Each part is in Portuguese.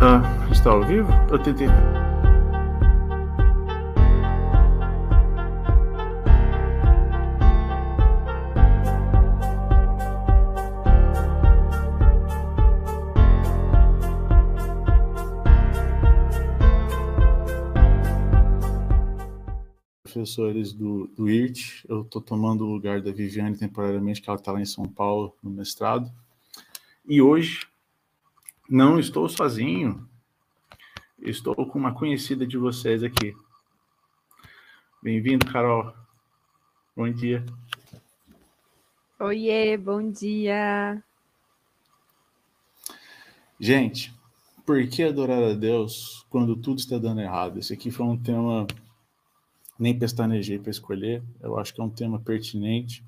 Ah, está ao vivo? Eu tentei. professores do, do IRT. Eu estou tomando o lugar da Viviane temporariamente, que ela está lá em São Paulo, no mestrado. E hoje não estou sozinho. Estou com uma conhecida de vocês aqui. Bem-vindo, Carol. Bom dia. Oiê, bom dia. Gente, por que adorar a Deus quando tudo está dando errado? Esse aqui foi um tema nem pestanejei para escolher, eu acho que é um tema pertinente.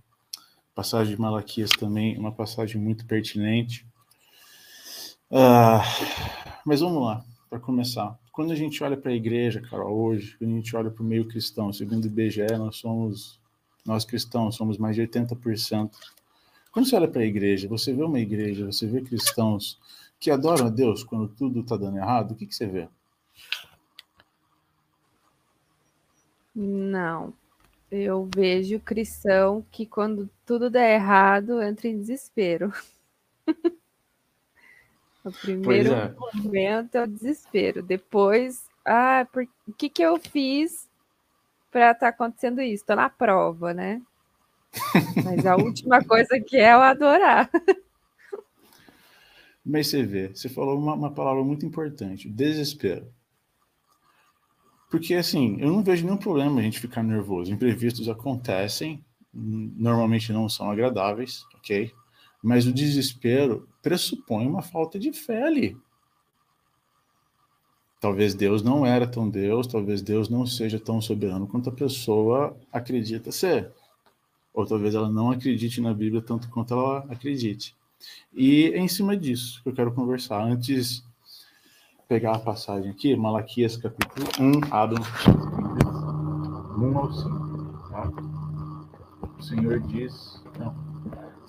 passagem de Malaquias também, uma passagem muito pertinente. Uh, mas vamos lá, para começar. Quando a gente olha para a igreja, cara, hoje, quando a gente olha para o meio cristão, segundo o IBGE, nós somos, nós cristãos, somos mais de 80%. Quando você olha para a igreja, você vê uma igreja, você vê cristãos que adoram a Deus quando tudo está dando errado, o que, que você vê? Não. Eu vejo cristão que quando tudo der errado, entra em desespero. o primeiro é. momento é o desespero. Depois, ah, por... o que, que eu fiz para estar tá acontecendo isso? Estou na prova, né? Mas a última coisa que é eu adorar. Mas você vê, você falou uma, uma palavra muito importante: desespero. Porque, assim, eu não vejo nenhum problema a gente ficar nervoso. Imprevistos acontecem, normalmente não são agradáveis, ok? Mas o desespero pressupõe uma falta de fé ali. Talvez Deus não era tão Deus, talvez Deus não seja tão soberano quanto a pessoa acredita ser. Ou talvez ela não acredite na Bíblia tanto quanto ela acredite. E é em cima disso que eu quero conversar. Antes pegar a passagem aqui, Malaquias capítulo 1, abram 1 ao 5. Tá? O Senhor diz, não,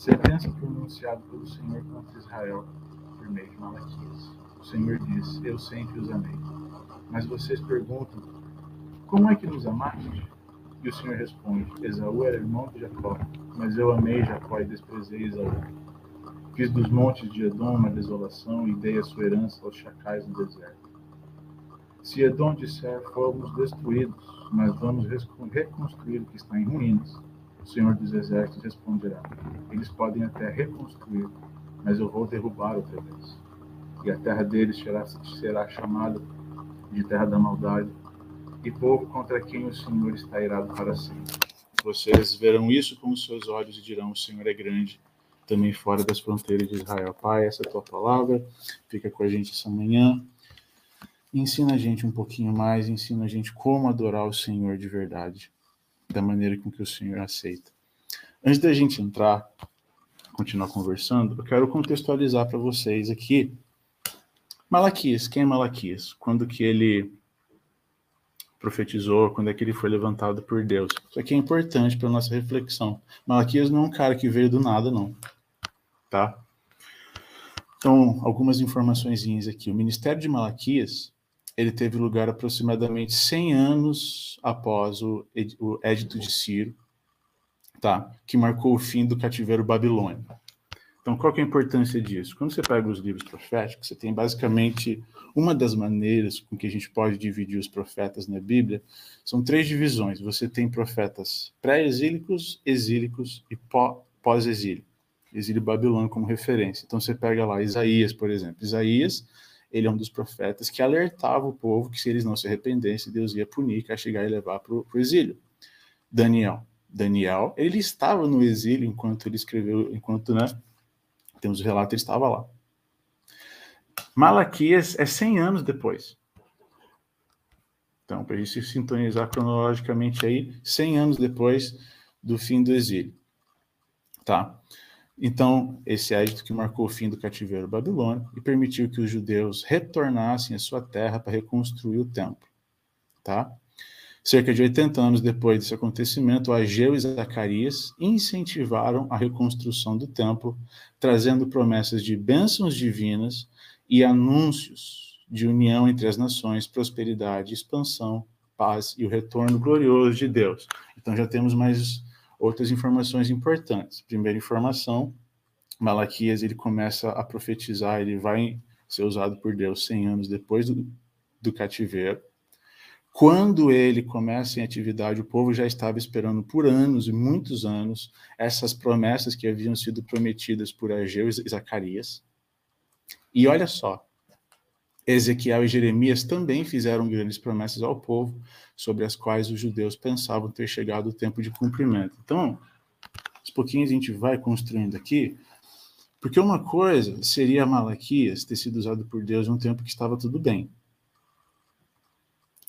sentença pronunciada pelo Senhor contra Israel por meio de Malaquias. O Senhor diz, eu sempre os amei. Mas vocês perguntam, como é que nos amaste? E o Senhor responde, Esaú era irmão de Jacó, mas eu amei Jacó e desprezei Esaú. Fiz dos montes de Edom uma desolação e dei a sua herança aos chacais no deserto. Se Edom disser, fomos destruídos, mas vamos reconstruir o que está em ruínas, o Senhor dos Exércitos responderá: Eles podem até reconstruir, mas eu vou derrubar outra vez. E a terra deles será, será chamada de terra da maldade, e povo contra quem o Senhor está irado para sempre. Vocês verão isso com os seus olhos e dirão: O Senhor é grande também fora das fronteiras de Israel. Pai, essa é a tua palavra, fica com a gente essa manhã. Ensina a gente um pouquinho mais, ensina a gente como adorar o Senhor de verdade, da maneira com que o Senhor aceita. Antes da gente entrar, continuar conversando, eu quero contextualizar para vocês aqui Malaquias. Quem é Malaquias? Quando que ele profetizou, quando é que ele foi levantado por Deus? Isso aqui é importante para nossa reflexão. Malaquias não é um cara que veio do nada, não tá? Então, algumas informações aqui. O ministério de Malaquias, ele teve lugar aproximadamente 100 anos após o, o Édito de Ciro, tá? Que marcou o fim do cativeiro babilônico. Então, qual é a importância disso? Quando você pega os livros proféticos, você tem basicamente uma das maneiras com que a gente pode dividir os profetas na Bíblia, são três divisões. Você tem profetas pré-exílicos, exílicos e pós-exílio exílio babilônico como referência. Então você pega lá Isaías, por exemplo. Isaías, ele é um dos profetas que alertava o povo que se eles não se arrependessem, Deus ia punir, castigar e levar para o exílio. Daniel. Daniel, ele estava no exílio enquanto ele escreveu, enquanto, né, temos o relato, ele estava lá. Malaquias é 100 anos depois. Então, para a gente se sintonizar cronologicamente aí, 100 anos depois do fim do exílio. Tá? Então, esse édito que marcou o fim do cativeiro babilônico e permitiu que os judeus retornassem à sua terra para reconstruir o templo. Tá? Cerca de 80 anos depois desse acontecimento, Ageu e Zacarias incentivaram a reconstrução do templo, trazendo promessas de bênçãos divinas e anúncios de união entre as nações, prosperidade, expansão, paz e o retorno glorioso de Deus. Então já temos mais outras informações importantes. Primeira informação, Malaquias ele começa a profetizar, ele vai ser usado por Deus 100 anos depois do, do cativeiro. Quando ele começa em atividade, o povo já estava esperando por anos e muitos anos essas promessas que haviam sido prometidas por Ageu e Zacarias. E olha só, Ezequiel e Jeremias também fizeram grandes promessas ao povo, sobre as quais os judeus pensavam ter chegado o tempo de cumprimento. Então, aos pouquinhos a gente vai construindo aqui, porque uma coisa seria Malaquias ter sido usado por Deus em um tempo que estava tudo bem.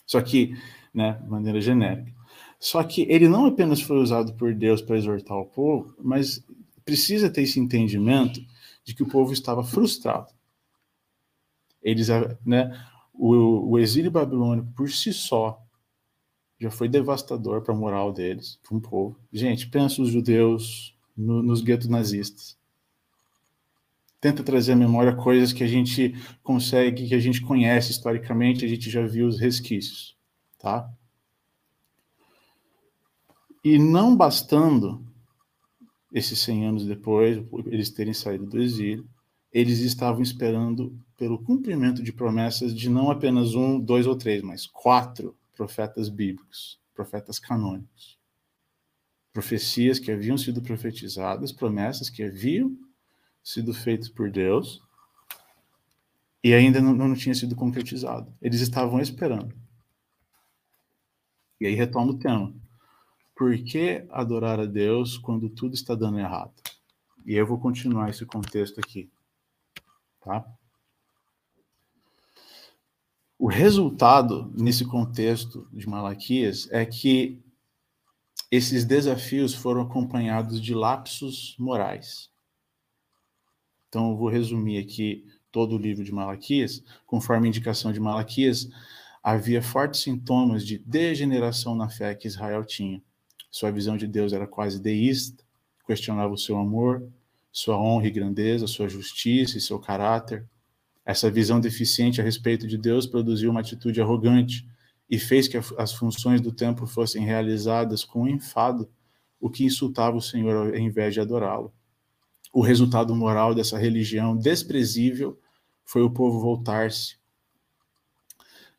Só que, né, de maneira genérica. Só que ele não apenas foi usado por Deus para exortar o povo, mas precisa ter esse entendimento de que o povo estava frustrado. Eles, né, o, o exílio babilônico por si só já foi devastador para a moral deles, para um povo. Gente, pensa os judeus no, nos guetos nazistas. Tenta trazer à memória coisas que a gente consegue, que a gente conhece historicamente, a gente já viu os resquícios, tá? E não bastando esses 100 anos depois, eles terem saído do exílio, eles estavam esperando pelo cumprimento de promessas de não apenas um, dois ou três, mas quatro profetas bíblicos, profetas canônicos. Profecias que haviam sido profetizadas, promessas que haviam sido feitas por Deus e ainda não, não tinha sido concretizado. Eles estavam esperando. E aí retoma o tema. Por que adorar a Deus quando tudo está dando errado? E eu vou continuar esse contexto aqui. Tá? O resultado nesse contexto de Malaquias é que esses desafios foram acompanhados de lapsos morais. Então, eu vou resumir aqui todo o livro de Malaquias. Conforme a indicação de Malaquias, havia fortes sintomas de degeneração na fé que Israel tinha. Sua visão de Deus era quase deísta, questionava o seu amor, sua honra e grandeza, sua justiça e seu caráter. Essa visão deficiente a respeito de Deus produziu uma atitude arrogante e fez que as funções do templo fossem realizadas com enfado, o que insultava o Senhor ao invés de adorá-lo. O resultado moral dessa religião desprezível foi o povo voltar-se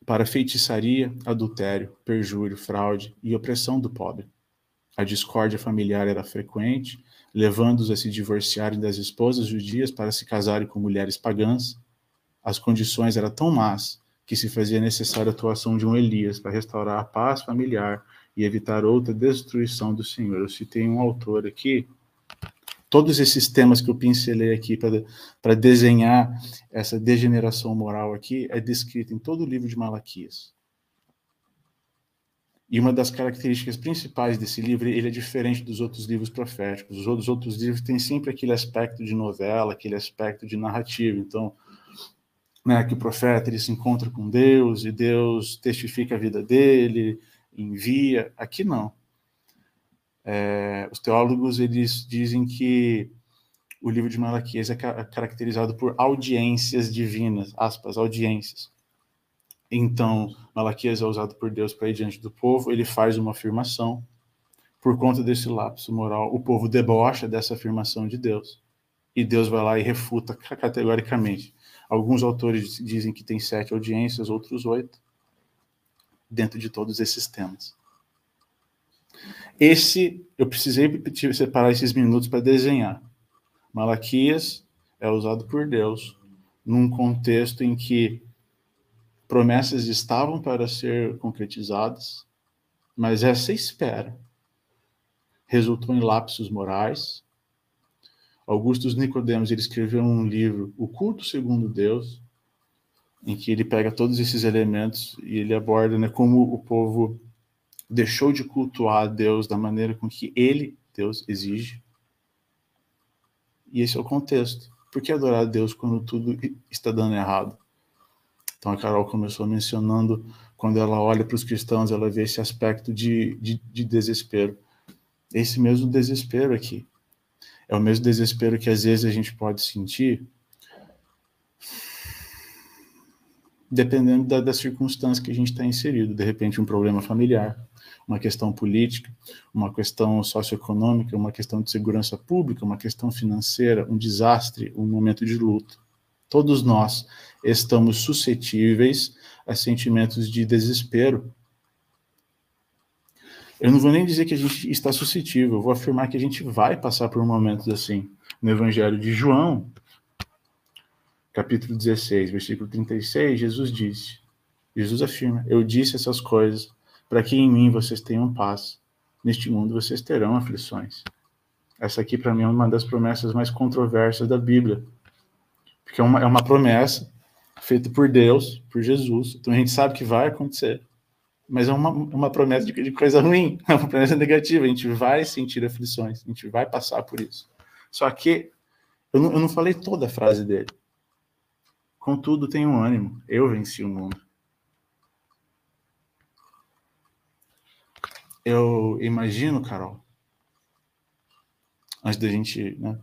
para feitiçaria, adultério, perjúrio, fraude e opressão do pobre. A discórdia familiar era frequente levando-os a se divorciarem das esposas judias para se casarem com mulheres pagãs. As condições eram tão más que se fazia necessária a atuação de um Elias para restaurar a paz familiar e evitar outra destruição do Senhor. Eu citei um autor aqui, todos esses temas que eu pincelei aqui para desenhar essa degeneração moral aqui é descrito em todo o livro de Malaquias. E uma das características principais desse livro, ele é diferente dos outros livros proféticos. Os outros, outros livros têm sempre aquele aspecto de novela, aquele aspecto de narrativa. Então, né, que o profeta ele se encontra com Deus e Deus testifica a vida dele, envia. Aqui não. É, os teólogos eles dizem que o livro de Malaquias é caracterizado por audiências divinas, aspas, audiências. Então, Malaquias é usado por Deus para ir diante do povo, ele faz uma afirmação. Por conta desse lapso moral, o povo debocha dessa afirmação de Deus. E Deus vai lá e refuta categoricamente. Alguns autores dizem que tem sete audiências, outros oito, dentro de todos esses temas. Esse, eu precisei separar esses minutos para desenhar. Malaquias é usado por Deus num contexto em que promessas estavam para ser concretizadas, mas essa espera resultou em lapsos morais. Augustus Nicodemos ele escreveu um livro, O Culto Segundo Deus, em que ele pega todos esses elementos e ele aborda né, como o povo deixou de cultuar Deus da maneira com que ele, Deus, exige. E esse é o contexto. Por que adorar Deus quando tudo está dando errado? Então a Carol começou mencionando quando ela olha para os cristãos, ela vê esse aspecto de, de, de desespero. Esse mesmo desespero aqui. É o mesmo desespero que às vezes a gente pode sentir dependendo da, da circunstância que a gente está inserido. De repente, um problema familiar, uma questão política, uma questão socioeconômica, uma questão de segurança pública, uma questão financeira, um desastre, um momento de luto. Todos nós estamos suscetíveis a sentimentos de desespero. Eu não vou nem dizer que a gente está suscetível, eu vou afirmar que a gente vai passar por momentos assim. No Evangelho de João, capítulo 16, versículo 36, Jesus disse: Jesus afirma: Eu disse essas coisas para que em mim vocês tenham paz. Neste mundo vocês terão aflições. Essa aqui, para mim, é uma das promessas mais controversas da Bíblia. Porque é uma, é uma promessa feita por Deus, por Jesus. Então a gente sabe que vai acontecer. Mas é uma, uma promessa de, de coisa ruim, é uma promessa negativa. A gente vai sentir aflições, a gente vai passar por isso. Só que eu não, eu não falei toda a frase dele. Contudo, tenho um ânimo. Eu venci o mundo. Eu imagino, Carol, antes da gente, né?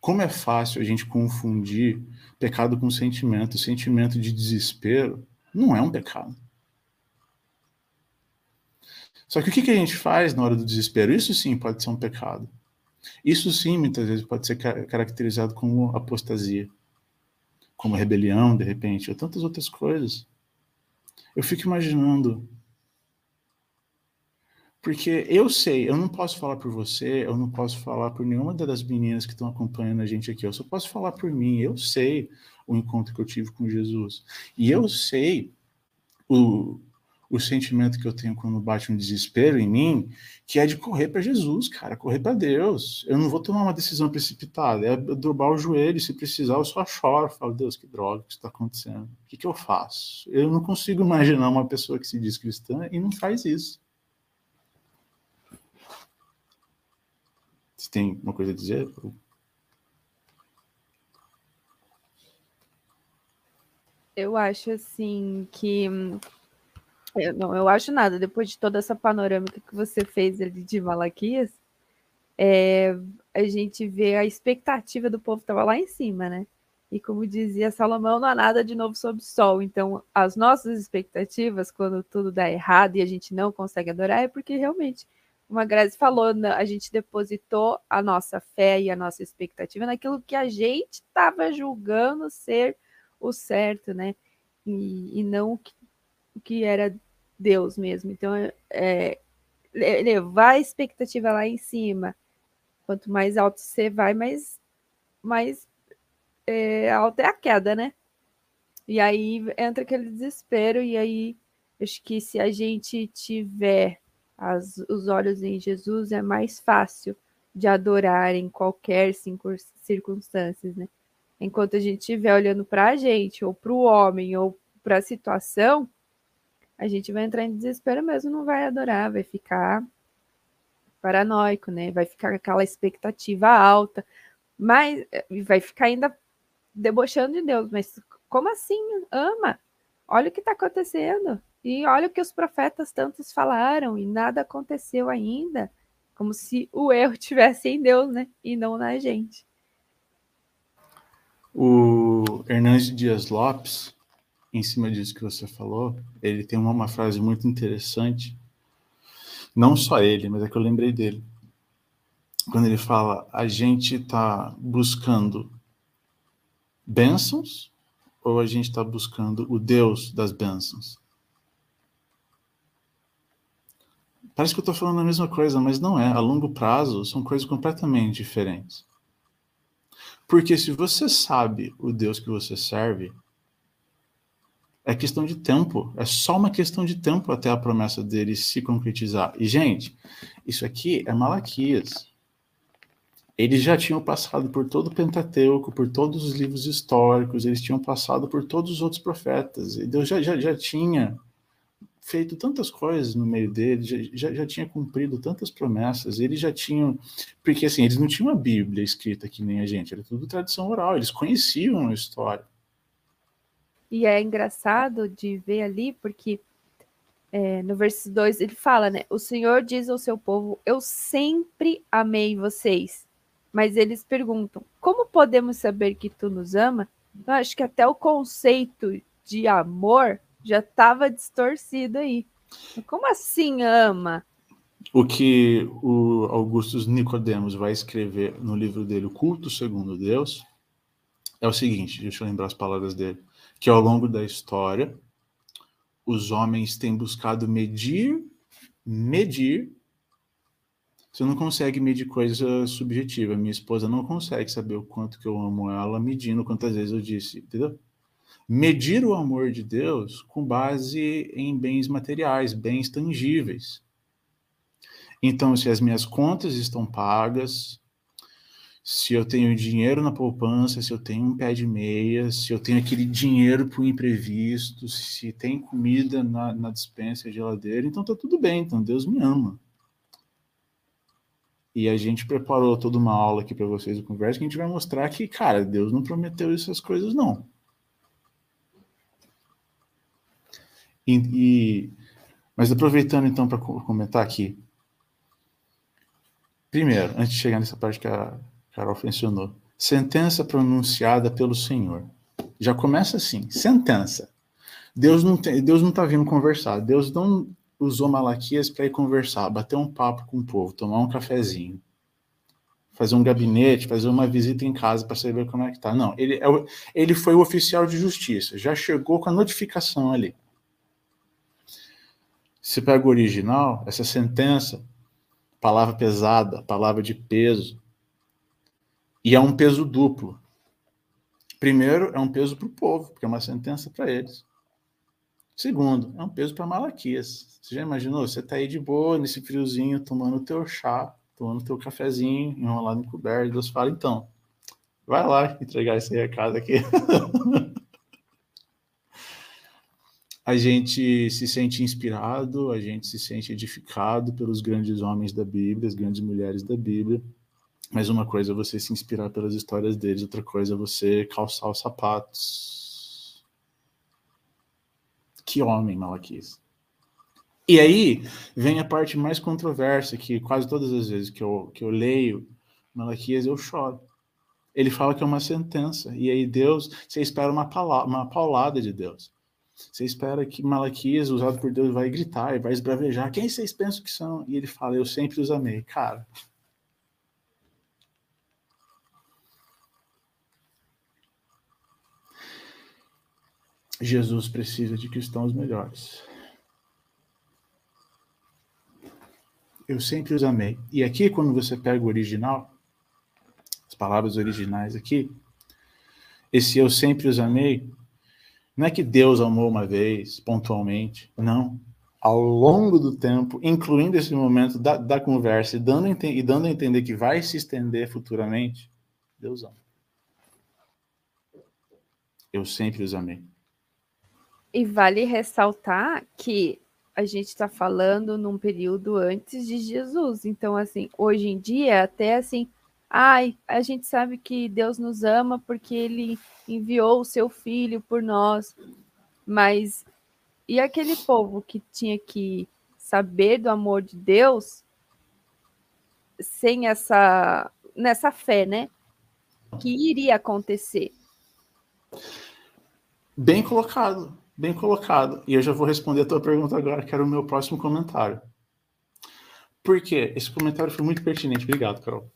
Como é fácil a gente confundir pecado com sentimento. sentimento de desespero não é um pecado. Só que o que a gente faz na hora do desespero? Isso sim pode ser um pecado. Isso sim, muitas vezes, pode ser caracterizado como apostasia, como rebelião, de repente, ou tantas outras coisas. Eu fico imaginando. Porque eu sei, eu não posso falar por você, eu não posso falar por nenhuma das meninas que estão acompanhando a gente aqui, eu só posso falar por mim. Eu sei o encontro que eu tive com Jesus. E eu sei o, o sentimento que eu tenho quando bate um desespero em mim, que é de correr para Jesus, cara, correr para Deus. Eu não vou tomar uma decisão precipitada, é dobrar o joelho, se precisar, eu só choro, falo, Deus, que droga que está acontecendo? O que, que eu faço? Eu não consigo imaginar uma pessoa que se diz cristã e não faz isso. Você tem uma coisa a dizer? Acho assim que eu, não, eu acho nada. Depois de toda essa panorâmica que você fez ali de Malaquias, é, a gente vê a expectativa do povo estava lá em cima, né? E como dizia Salomão, não há nada de novo sob o sol. Então, as nossas expectativas, quando tudo dá errado e a gente não consegue adorar, é porque realmente, como a Grazi falou, a gente depositou a nossa fé e a nossa expectativa naquilo que a gente estava julgando ser o certo, né? E, e não o que que era Deus mesmo. Então, é, levar a expectativa lá em cima. Quanto mais alto você vai, mais, mais é, alta é a queda, né? E aí entra aquele desespero, e aí acho que se a gente tiver as, os olhos em Jesus, é mais fácil de adorar em qualquer circunstância, né? Enquanto a gente estiver olhando para a gente, ou para o homem, ou para a situação, a gente vai entrar em desespero mesmo, não vai adorar, vai ficar paranoico, né? Vai ficar aquela expectativa alta, mas vai ficar ainda debochando de Deus. Mas como assim? Ama? Olha o que está acontecendo. E olha o que os profetas tantos falaram e nada aconteceu ainda. Como se o erro tivesse em Deus, né? E não na gente. O Hernandes Dias Lopes, em cima disso que você falou, ele tem uma, uma frase muito interessante. Não só ele, mas é que eu lembrei dele. Quando ele fala, a gente está buscando bênçãos ou a gente está buscando o Deus das bênçãos? Parece que eu estou falando a mesma coisa, mas não é. A longo prazo são coisas completamente diferentes. Porque se você sabe o Deus que você serve, é questão de tempo. É só uma questão de tempo até a promessa dele se concretizar. E, gente, isso aqui é Malaquias. Eles já tinham passado por todo o Pentateuco, por todos os livros históricos, eles tinham passado por todos os outros profetas. E Deus já, já, já tinha feito tantas coisas no meio deles, já, já, tinha cumprido tantas promessas, eles já tinham. Porque assim, eles não tinham a Bíblia escrita que nem a gente, era tudo tradição oral, eles conheciam a história. E é engraçado de ver ali, porque é, no verso 2 ele fala, né? O Senhor diz ao seu povo: Eu sempre amei vocês. Mas eles perguntam: Como podemos saber que tu nos ama? Então, acho que até o conceito de amor já estava distorcido aí. Como assim ama? O que o Augustus Nicodemos vai escrever no livro dele, O Culto Segundo Deus, é o seguinte, deixa eu lembrar as palavras dele, que ao longo da história, os homens têm buscado medir, medir. Você não consegue medir coisa subjetiva. Minha esposa não consegue saber o quanto que eu amo ela medindo quantas vezes eu disse, entendeu? Medir o amor de Deus com base em bens materiais, bens tangíveis. Então, se as minhas contas estão pagas, se eu tenho dinheiro na poupança, se eu tenho um pé de meia, se eu tenho aquele dinheiro para o imprevisto, se tem comida na, na dispensa e geladeira, então tá tudo bem, então Deus me ama. E a gente preparou toda uma aula aqui para vocês do conversa que a gente vai mostrar que, cara, Deus não prometeu essas coisas, não. E, e mas aproveitando então para comentar aqui, Primeiro, antes de chegar nessa parte que a Carol mencionou, sentença pronunciada pelo Senhor. Já começa assim, sentença. Deus não tem, Deus não está vindo conversar. Deus não usou Malaquias para ir conversar, bater um papo com o povo, tomar um cafezinho, fazer um gabinete, fazer uma visita em casa para saber como é que tá. Não, ele, é ele foi o oficial de justiça, já chegou com a notificação ali. Se pega o original, essa sentença palavra pesada, palavra de peso. E é um peso duplo. Primeiro, é um peso para o povo, porque é uma sentença para eles. Segundo, é um peso para Malaquias. Você já imaginou? Você está aí de boa, nesse friozinho, tomando o teu chá, tomando o teu cafezinho, enrolado em coberto, e Deus fala, então, vai lá entregar esse recado aqui. a gente se sente inspirado, a gente se sente edificado pelos grandes homens da Bíblia, as grandes mulheres da Bíblia. Mas uma coisa é você se inspirar pelas histórias deles, outra coisa é você calçar os sapatos. Que homem, Malaquias. E aí vem a parte mais controversa, que quase todas as vezes que eu, que eu leio Malaquias eu choro. Ele fala que é uma sentença, e aí Deus, você espera uma, palavra, uma paulada de Deus. Você espera que Malaquias, usado por Deus, vai gritar e vai esbravejar. Quem vocês pensam que são? E ele fala, eu sempre os amei. Cara, Jesus precisa de cristãos melhores. Eu sempre os amei. E aqui, quando você pega o original, as palavras originais aqui, esse eu sempre os amei não é que Deus amou uma vez, pontualmente. Não. Ao longo do tempo, incluindo esse momento da, da conversa e dando, e dando a entender que vai se estender futuramente, Deus ama. Eu sempre os amei. E vale ressaltar que a gente está falando num período antes de Jesus. Então, assim, hoje em dia, até assim, ai, a gente sabe que Deus nos ama porque ele enviou o seu filho por nós. Mas e aquele povo que tinha que saber do amor de Deus sem essa nessa fé, né? Que iria acontecer. Bem colocado, bem colocado. E eu já vou responder a tua pergunta agora, que era o meu próximo comentário. Por quê? Esse comentário foi muito pertinente. Obrigado, Carol.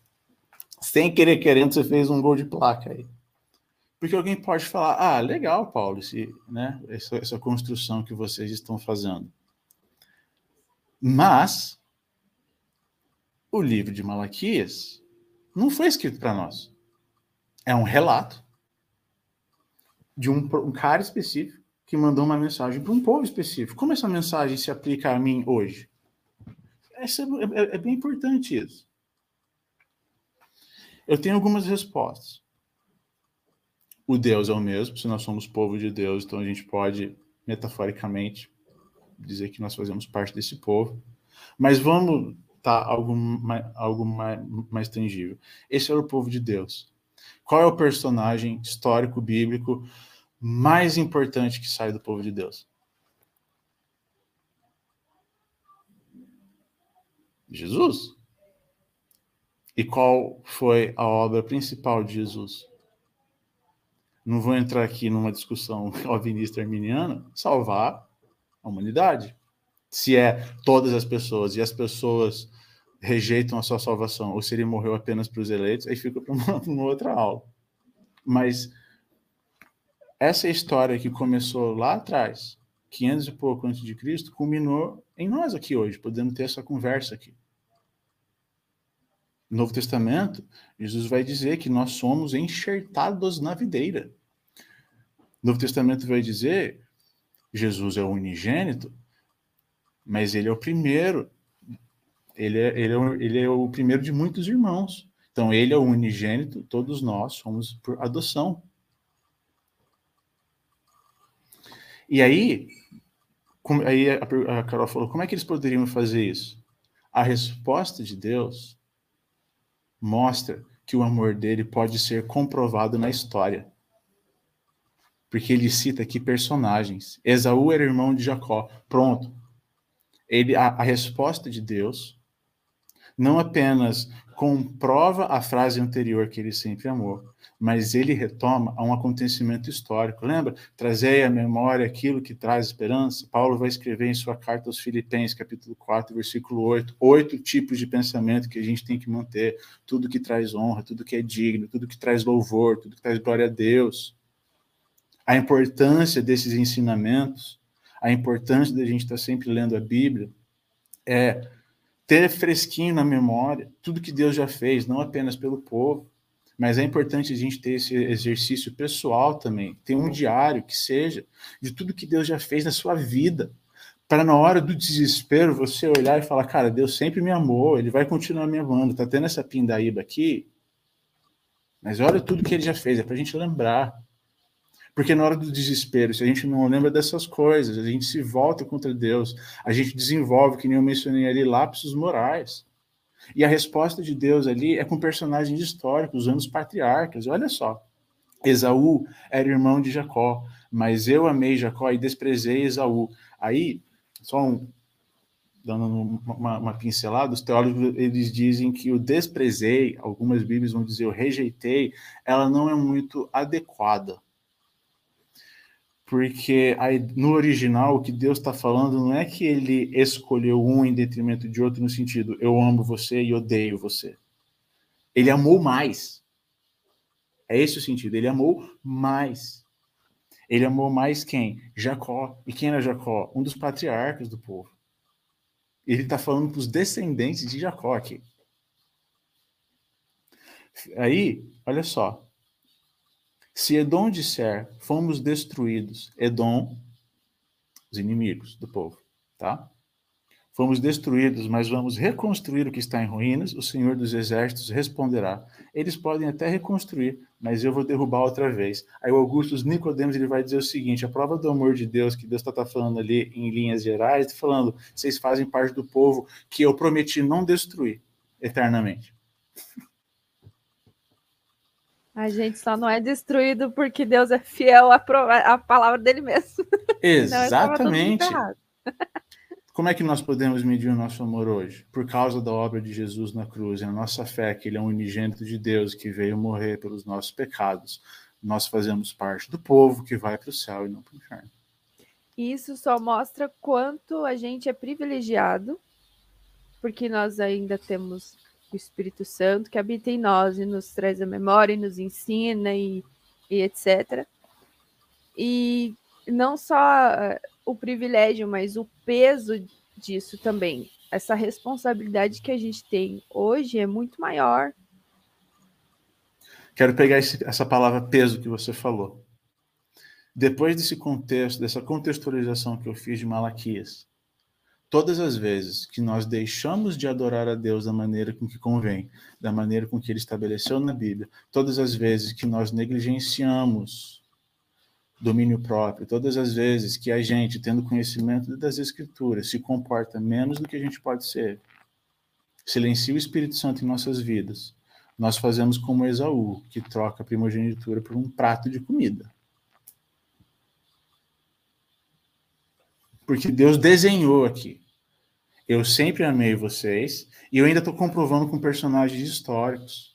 Sem querer querendo, você fez um gol de placa aí. Porque alguém pode falar, ah, legal, Paulo, esse, né, essa, essa construção que vocês estão fazendo. Mas o livro de Malaquias não foi escrito para nós. É um relato de um, um, cara específico que mandou uma mensagem para um povo específico. Como essa mensagem se aplica a mim hoje? Essa é, é, é bem importante isso. Eu tenho algumas respostas o Deus é o mesmo, se nós somos povo de Deus, então a gente pode, metaforicamente, dizer que nós fazemos parte desse povo. Mas vamos tá algo mais, algo mais, mais tangível. Esse é o povo de Deus. Qual é o personagem histórico bíblico mais importante que sai do povo de Deus? Jesus. E qual foi a obra principal de Jesus? não vou entrar aqui numa discussão alvinista arminiana, salvar a humanidade. Se é todas as pessoas e as pessoas rejeitam a sua salvação, ou se ele morreu apenas para os eleitos, aí fica para uma, uma, outra aula. Mas essa história que começou lá atrás, 500 e pouco antes de Cristo, culminou em nós aqui hoje, podendo ter essa conversa aqui. No Novo Testamento, Jesus vai dizer que nós somos enxertados na videira. No Novo Testamento vai dizer Jesus é o unigênito, mas ele é o primeiro ele é, ele, é, ele é o primeiro de muitos irmãos. Então, ele é o unigênito, todos nós somos por adoção. E aí, aí a Carol falou, como é que eles poderiam fazer isso? A resposta de Deus mostra que o amor dele pode ser comprovado na história. Porque ele cita aqui personagens. Esaú era irmão de Jacó. Pronto. Ele, a, a resposta de Deus não apenas comprova a frase anterior que ele sempre amou, mas ele retoma a um acontecimento histórico. Lembra? Trazei à memória aquilo que traz esperança. Paulo vai escrever em sua carta aos Filipenses, capítulo 4, versículo 8, oito tipos de pensamento que a gente tem que manter, tudo que traz honra, tudo que é digno, tudo que traz louvor, tudo que traz glória a Deus. A importância desses ensinamentos, a importância da gente estar sempre lendo a Bíblia é ter fresquinho na memória tudo que Deus já fez, não apenas pelo povo, mas é importante a gente ter esse exercício pessoal também, ter um diário que seja de tudo que Deus já fez na sua vida, para na hora do desespero você olhar e falar, cara, Deus sempre me amou, ele vai continuar me amando, tá tendo essa pindaíba aqui, mas olha tudo que ele já fez, é para a gente lembrar. Porque na hora do desespero, se a gente não lembra dessas coisas, a gente se volta contra Deus, a gente desenvolve, que nem eu mencionei ali, lapsos morais. E a resposta de Deus ali é com personagens históricos, usando os patriarcas. Olha só. Esaú era irmão de Jacó, mas eu amei Jacó e desprezei Esaú. Aí, só um, dando uma, uma, pincelada, os teólogos eles dizem que o desprezei, algumas bíblias vão dizer o rejeitei, ela não é muito adequada porque aí, no original o que Deus está falando não é que ele escolheu um em detrimento de outro no sentido eu amo você e odeio você. Ele amou mais. É esse o sentido. Ele amou mais. Ele amou mais quem? Jacó. E quem era Jacó? Um dos patriarcas do povo. Ele está falando para os descendentes de Jacó aqui. Aí, olha só. Se Edom disser, fomos destruídos, Edom, os inimigos do povo, tá? Fomos destruídos, mas vamos reconstruir o que está em ruínas, o Senhor dos Exércitos responderá. Eles podem até reconstruir, mas eu vou derrubar outra vez. Aí o Augustus Nicodemos ele vai dizer o seguinte: a prova do amor de Deus, que Deus está tá falando ali em linhas gerais, está falando, vocês fazem parte do povo que eu prometi não destruir eternamente. A gente só não é destruído porque Deus é fiel à, à palavra dele mesmo. Exatamente. Como é que nós podemos medir o nosso amor hoje? Por causa da obra de Jesus na cruz, e a nossa fé que ele é um unigênito de Deus que veio morrer pelos nossos pecados. Nós fazemos parte do povo que vai para o céu e não para o inferno. Isso só mostra quanto a gente é privilegiado, porque nós ainda temos o Espírito Santo que habita em nós e nos traz a memória e nos ensina e, e etc. E não só eh, o privilégio, mas o peso disso também. Essa responsabilidade que a gente tem hoje é muito maior. Quero pegar esse, essa palavra peso que você falou. Depois desse contexto, dessa contextualização que eu fiz de Malaquias, todas as vezes que nós deixamos de adorar a Deus da maneira com que convém, da maneira com que ele estabeleceu na Bíblia, todas as vezes que nós negligenciamos domínio próprio, todas as vezes que a gente, tendo conhecimento das Escrituras, se comporta menos do que a gente pode ser, silencia o Espírito Santo em nossas vidas, nós fazemos como Esaú, que troca a primogenitura por um prato de comida. Porque Deus desenhou aqui eu sempre amei vocês e eu ainda estou comprovando com personagens históricos.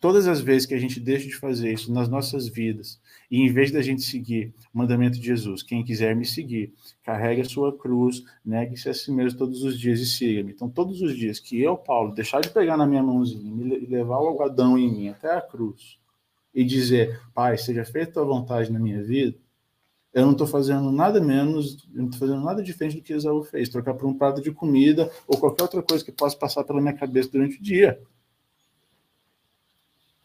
Todas as vezes que a gente deixa de fazer isso nas nossas vidas, e em vez da gente seguir o mandamento de Jesus, quem quiser me seguir, carregue a sua cruz, negue-se a si mesmo todos os dias e siga-me. Então, todos os dias que eu, Paulo, deixar de pegar na minha mãozinha e levar o algodão em mim até a cruz e dizer, Pai, seja feita a tua vontade na minha vida, eu não estou fazendo nada menos, não estou fazendo nada diferente do que Esaú fez, trocar por um prato de comida ou qualquer outra coisa que possa passar pela minha cabeça durante o dia.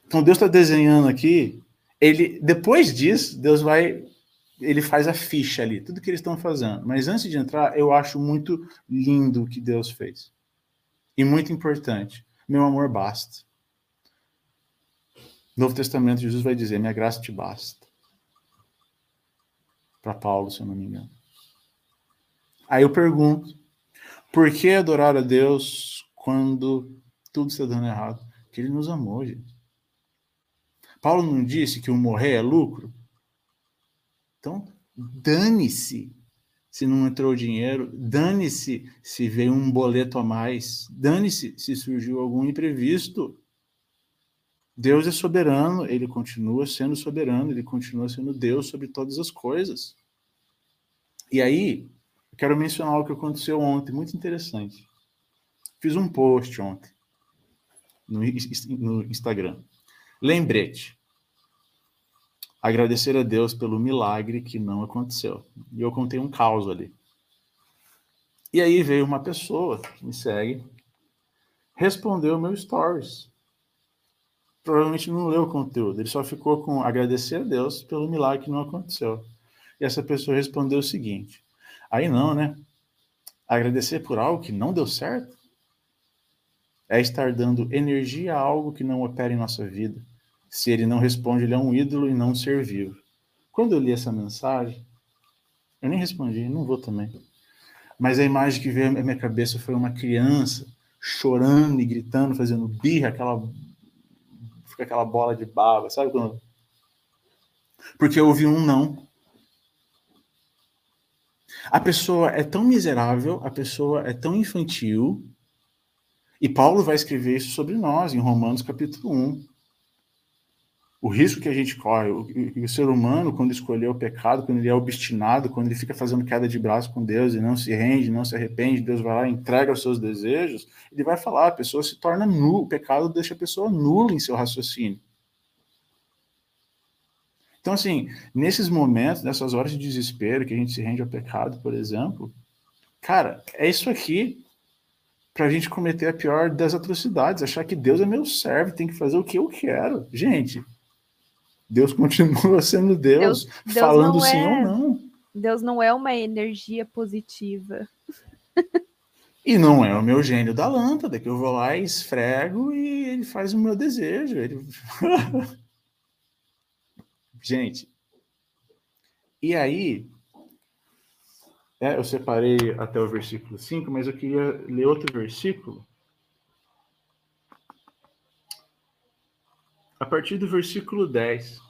Então Deus está desenhando aqui, ele depois disso, Deus vai, ele faz a ficha ali, tudo que eles estão fazendo. Mas antes de entrar, eu acho muito lindo o que Deus fez. E muito importante, meu amor basta. Novo Testamento, Jesus vai dizer: minha graça te basta. Para Paulo, se eu não me engano. Aí eu pergunto: por que adorar a Deus quando tudo está dando errado? Que ele nos amou, gente. Paulo não disse que o morrer é lucro? Então, dane-se se não entrou dinheiro, dane-se se veio um boleto a mais, dane-se se surgiu algum imprevisto. Deus é soberano, ele continua sendo soberano, ele continua sendo Deus sobre todas as coisas. E aí, eu quero mencionar o que aconteceu ontem, muito interessante. Fiz um post ontem no, Instagram. Lembrete. Agradecer a Deus pelo milagre que não aconteceu. E eu contei um caos ali. E aí veio uma pessoa que me segue, respondeu meu stories. Provavelmente não leu o conteúdo, ele só ficou com agradecer a Deus pelo milagre que não aconteceu. E essa pessoa respondeu o seguinte: aí não, né? Agradecer por algo que não deu certo é estar dando energia a algo que não opera em nossa vida se ele não responde, ele é um ídolo e não um ser vivo. Quando eu li essa mensagem, eu nem respondi, não vou também. Mas a imagem que veio à minha cabeça foi uma criança chorando e gritando, fazendo birra, aquela fica aquela bola de baba, sabe quando porque eu ouvi um não. A pessoa é tão miserável, a pessoa é tão infantil, e Paulo vai escrever isso sobre nós em Romanos capítulo 1 o risco que a gente corre, o, o, ser humano, quando escolher o pecado, quando ele é obstinado, quando ele fica fazendo queda de braço com Deus e não se rende, não se arrepende, Deus vai lá e entrega os seus desejos, ele vai falar, a pessoa se torna nula, o pecado deixa a pessoa nula em seu raciocínio. Então, assim, nesses momentos, nessas horas de desespero, que a gente se rende ao pecado, por exemplo, cara, é isso aqui para a gente cometer a pior das atrocidades, achar que Deus é meu servo, tem que fazer o que eu quero. Gente, Deus continua sendo Deus, Deus, Deus falando sim é, ou não. Deus não é uma energia positiva. E não é o meu gênio da lâmpada, que eu vou lá e esfrego e ele faz o meu desejo. Ele... Gente, e aí, é, eu separei até o versículo 5, mas eu queria ler outro versículo a partir do versículo 10.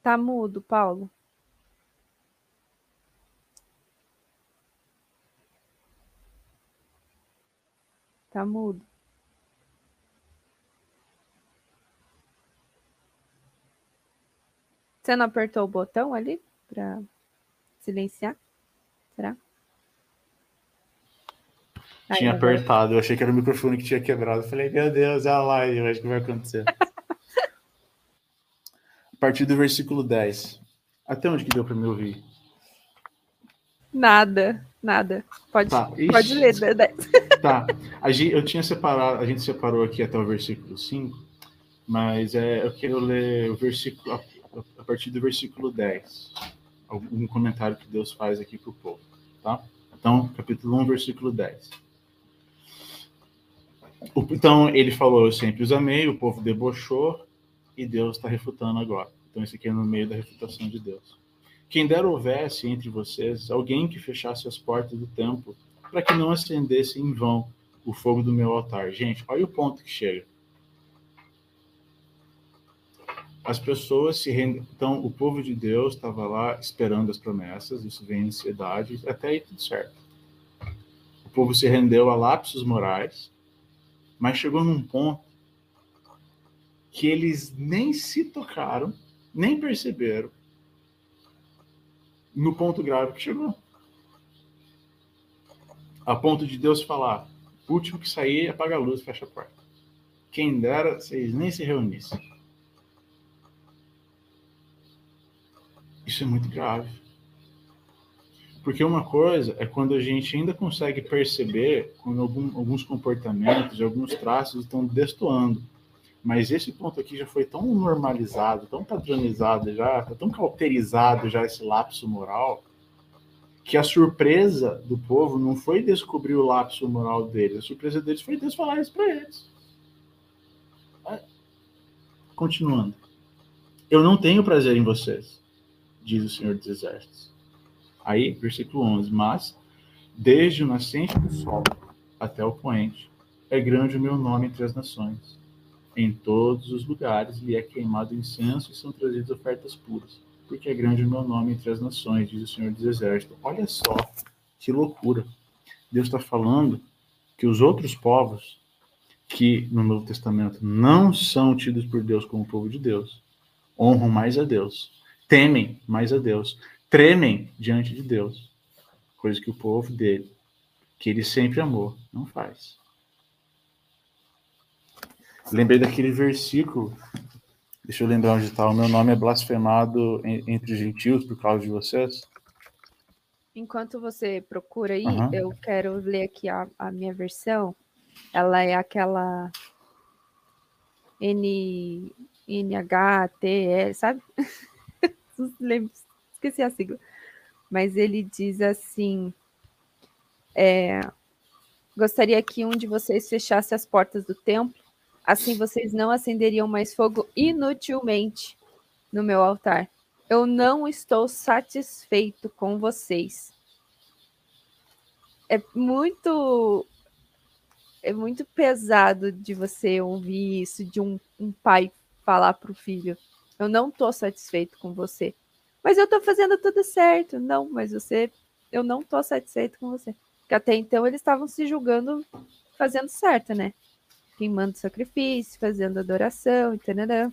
Tá mudo, Paulo. Tá mudo. Você não apertou o botão ali para silenciar? Será? Tinha apertado, eu achei que era o microfone que tinha quebrado. Eu falei, meu Deus, é a live, eu acho que vai acontecer. a partir do versículo 10. Até onde que deu para me ouvir? Nada, nada. Pode, tá. pode ler. Tá. A gente, eu tinha separado, a gente separou aqui até o versículo 5, mas é, eu quero ler o versículo a, a partir do versículo 10. Algum comentário que Deus faz aqui para o povo, tá? Então, capítulo 1, versículo 10. Então, ele falou: Eu sempre os amei, o povo debochou, e Deus está refutando agora. Então, esse aqui é no meio da refutação de Deus. Quem dera houvesse entre vocês alguém que fechasse as portas do templo, para que não acendesse em vão o fogo do meu altar. Gente, olha o ponto que chega. As pessoas se rendem. Então, o povo de Deus estava lá esperando as promessas, isso vem em ansiedade, até aí tudo certo. povo se rendeu a lapsos morais, mas chegou num ponto que eles nem se tocaram, nem perceberam no ponto grave que chegou. A ponto de Deus falar: o último que sair, apaga a luz, fecha a porta. Quem dera vocês nem se reunissem. Isso é muito grave. Porque uma coisa é quando a gente ainda consegue perceber quando algum, alguns comportamentos, alguns traços estão destoando mas esse ponto aqui já foi tão normalizado, tão padronizado já, tá tão cauterizado já esse lapso moral, que a surpresa do povo não foi descobrir o lapso moral deles, a surpresa deles foi Deus falar isso para eles. Continuando. Eu não tenho prazer em vocês, diz o Senhor dos Exércitos. Aí, versículo 11. Mas, desde o nascente do sol até o poente, é grande o meu nome entre as nações em todos os lugares lhe é queimado incenso e são trazidas ofertas puras, porque é grande o meu nome entre as nações, diz o Senhor dos Exércitos. Olha só que loucura. Deus está falando que os outros povos que no Novo Testamento não são tidos por Deus como povo de Deus, honram mais a Deus, temem mais a Deus, tremem diante de Deus, coisa que o povo dele, que ele sempre amou, não faz. Lembrei daquele versículo. Deixa eu lembrar onde está. O meu nome é blasfemado entre os gentios por causa de vocês. Enquanto você procura aí, uhum. eu quero ler aqui a, a minha versão. Ela é aquela N, NHTE, sabe? Esqueci a sigla. Mas ele diz assim: é, Gostaria que um de vocês fechasse as portas do templo Assim vocês não acenderiam mais fogo inutilmente no meu altar. Eu não estou satisfeito com vocês. É muito é muito pesado de você ouvir isso de um, um pai falar para o filho. Eu não estou satisfeito com você. Mas eu estou fazendo tudo certo. Não, mas você. Eu não estou satisfeito com você. Porque até então eles estavam se julgando fazendo certo, né? queimando sacrifício, fazendo adoração, entendeu?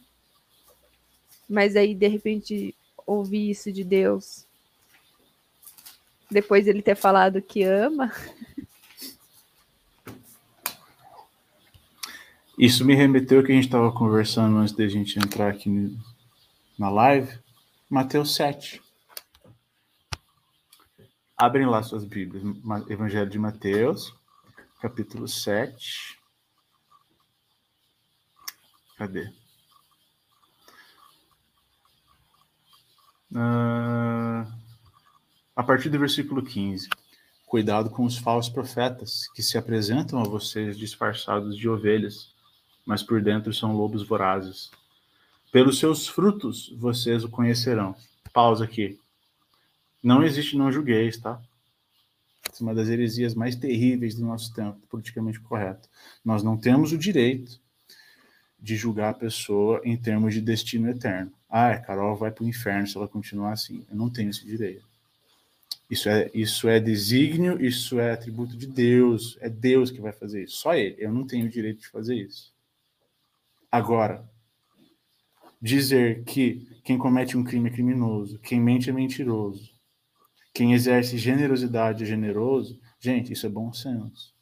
Mas aí, de repente, ouvir isso de Deus, depois ele ter falado que ama. Isso me remeteu ao que a gente estava conversando antes de a gente entrar aqui na live. Mateus 7. Abrem lá suas Bíblias. Evangelho de Mateus, capítulo 7. Cadê? Uh, a partir do versículo 15. Cuidado com os falsos profetas que se apresentam a vocês disfarçados de ovelhas, mas por dentro são lobos vorazes. Pelos seus frutos vocês o conhecerão. Pausa aqui. Não existe não julgueis, tá? Essa é uma das heresias mais terríveis do nosso tempo, politicamente correto. Nós não temos o direito de julgar a pessoa em termos de destino eterno. Ah, Carol vai para o inferno se ela continuar assim. Eu não tenho esse direito. Isso é, isso é desígnio, isso é atributo de Deus. É Deus que vai fazer isso. Só Ele. Eu não tenho o direito de fazer isso. Agora, dizer que quem comete um crime é criminoso, quem mente é mentiroso, quem exerce generosidade é generoso, gente, isso é bom senso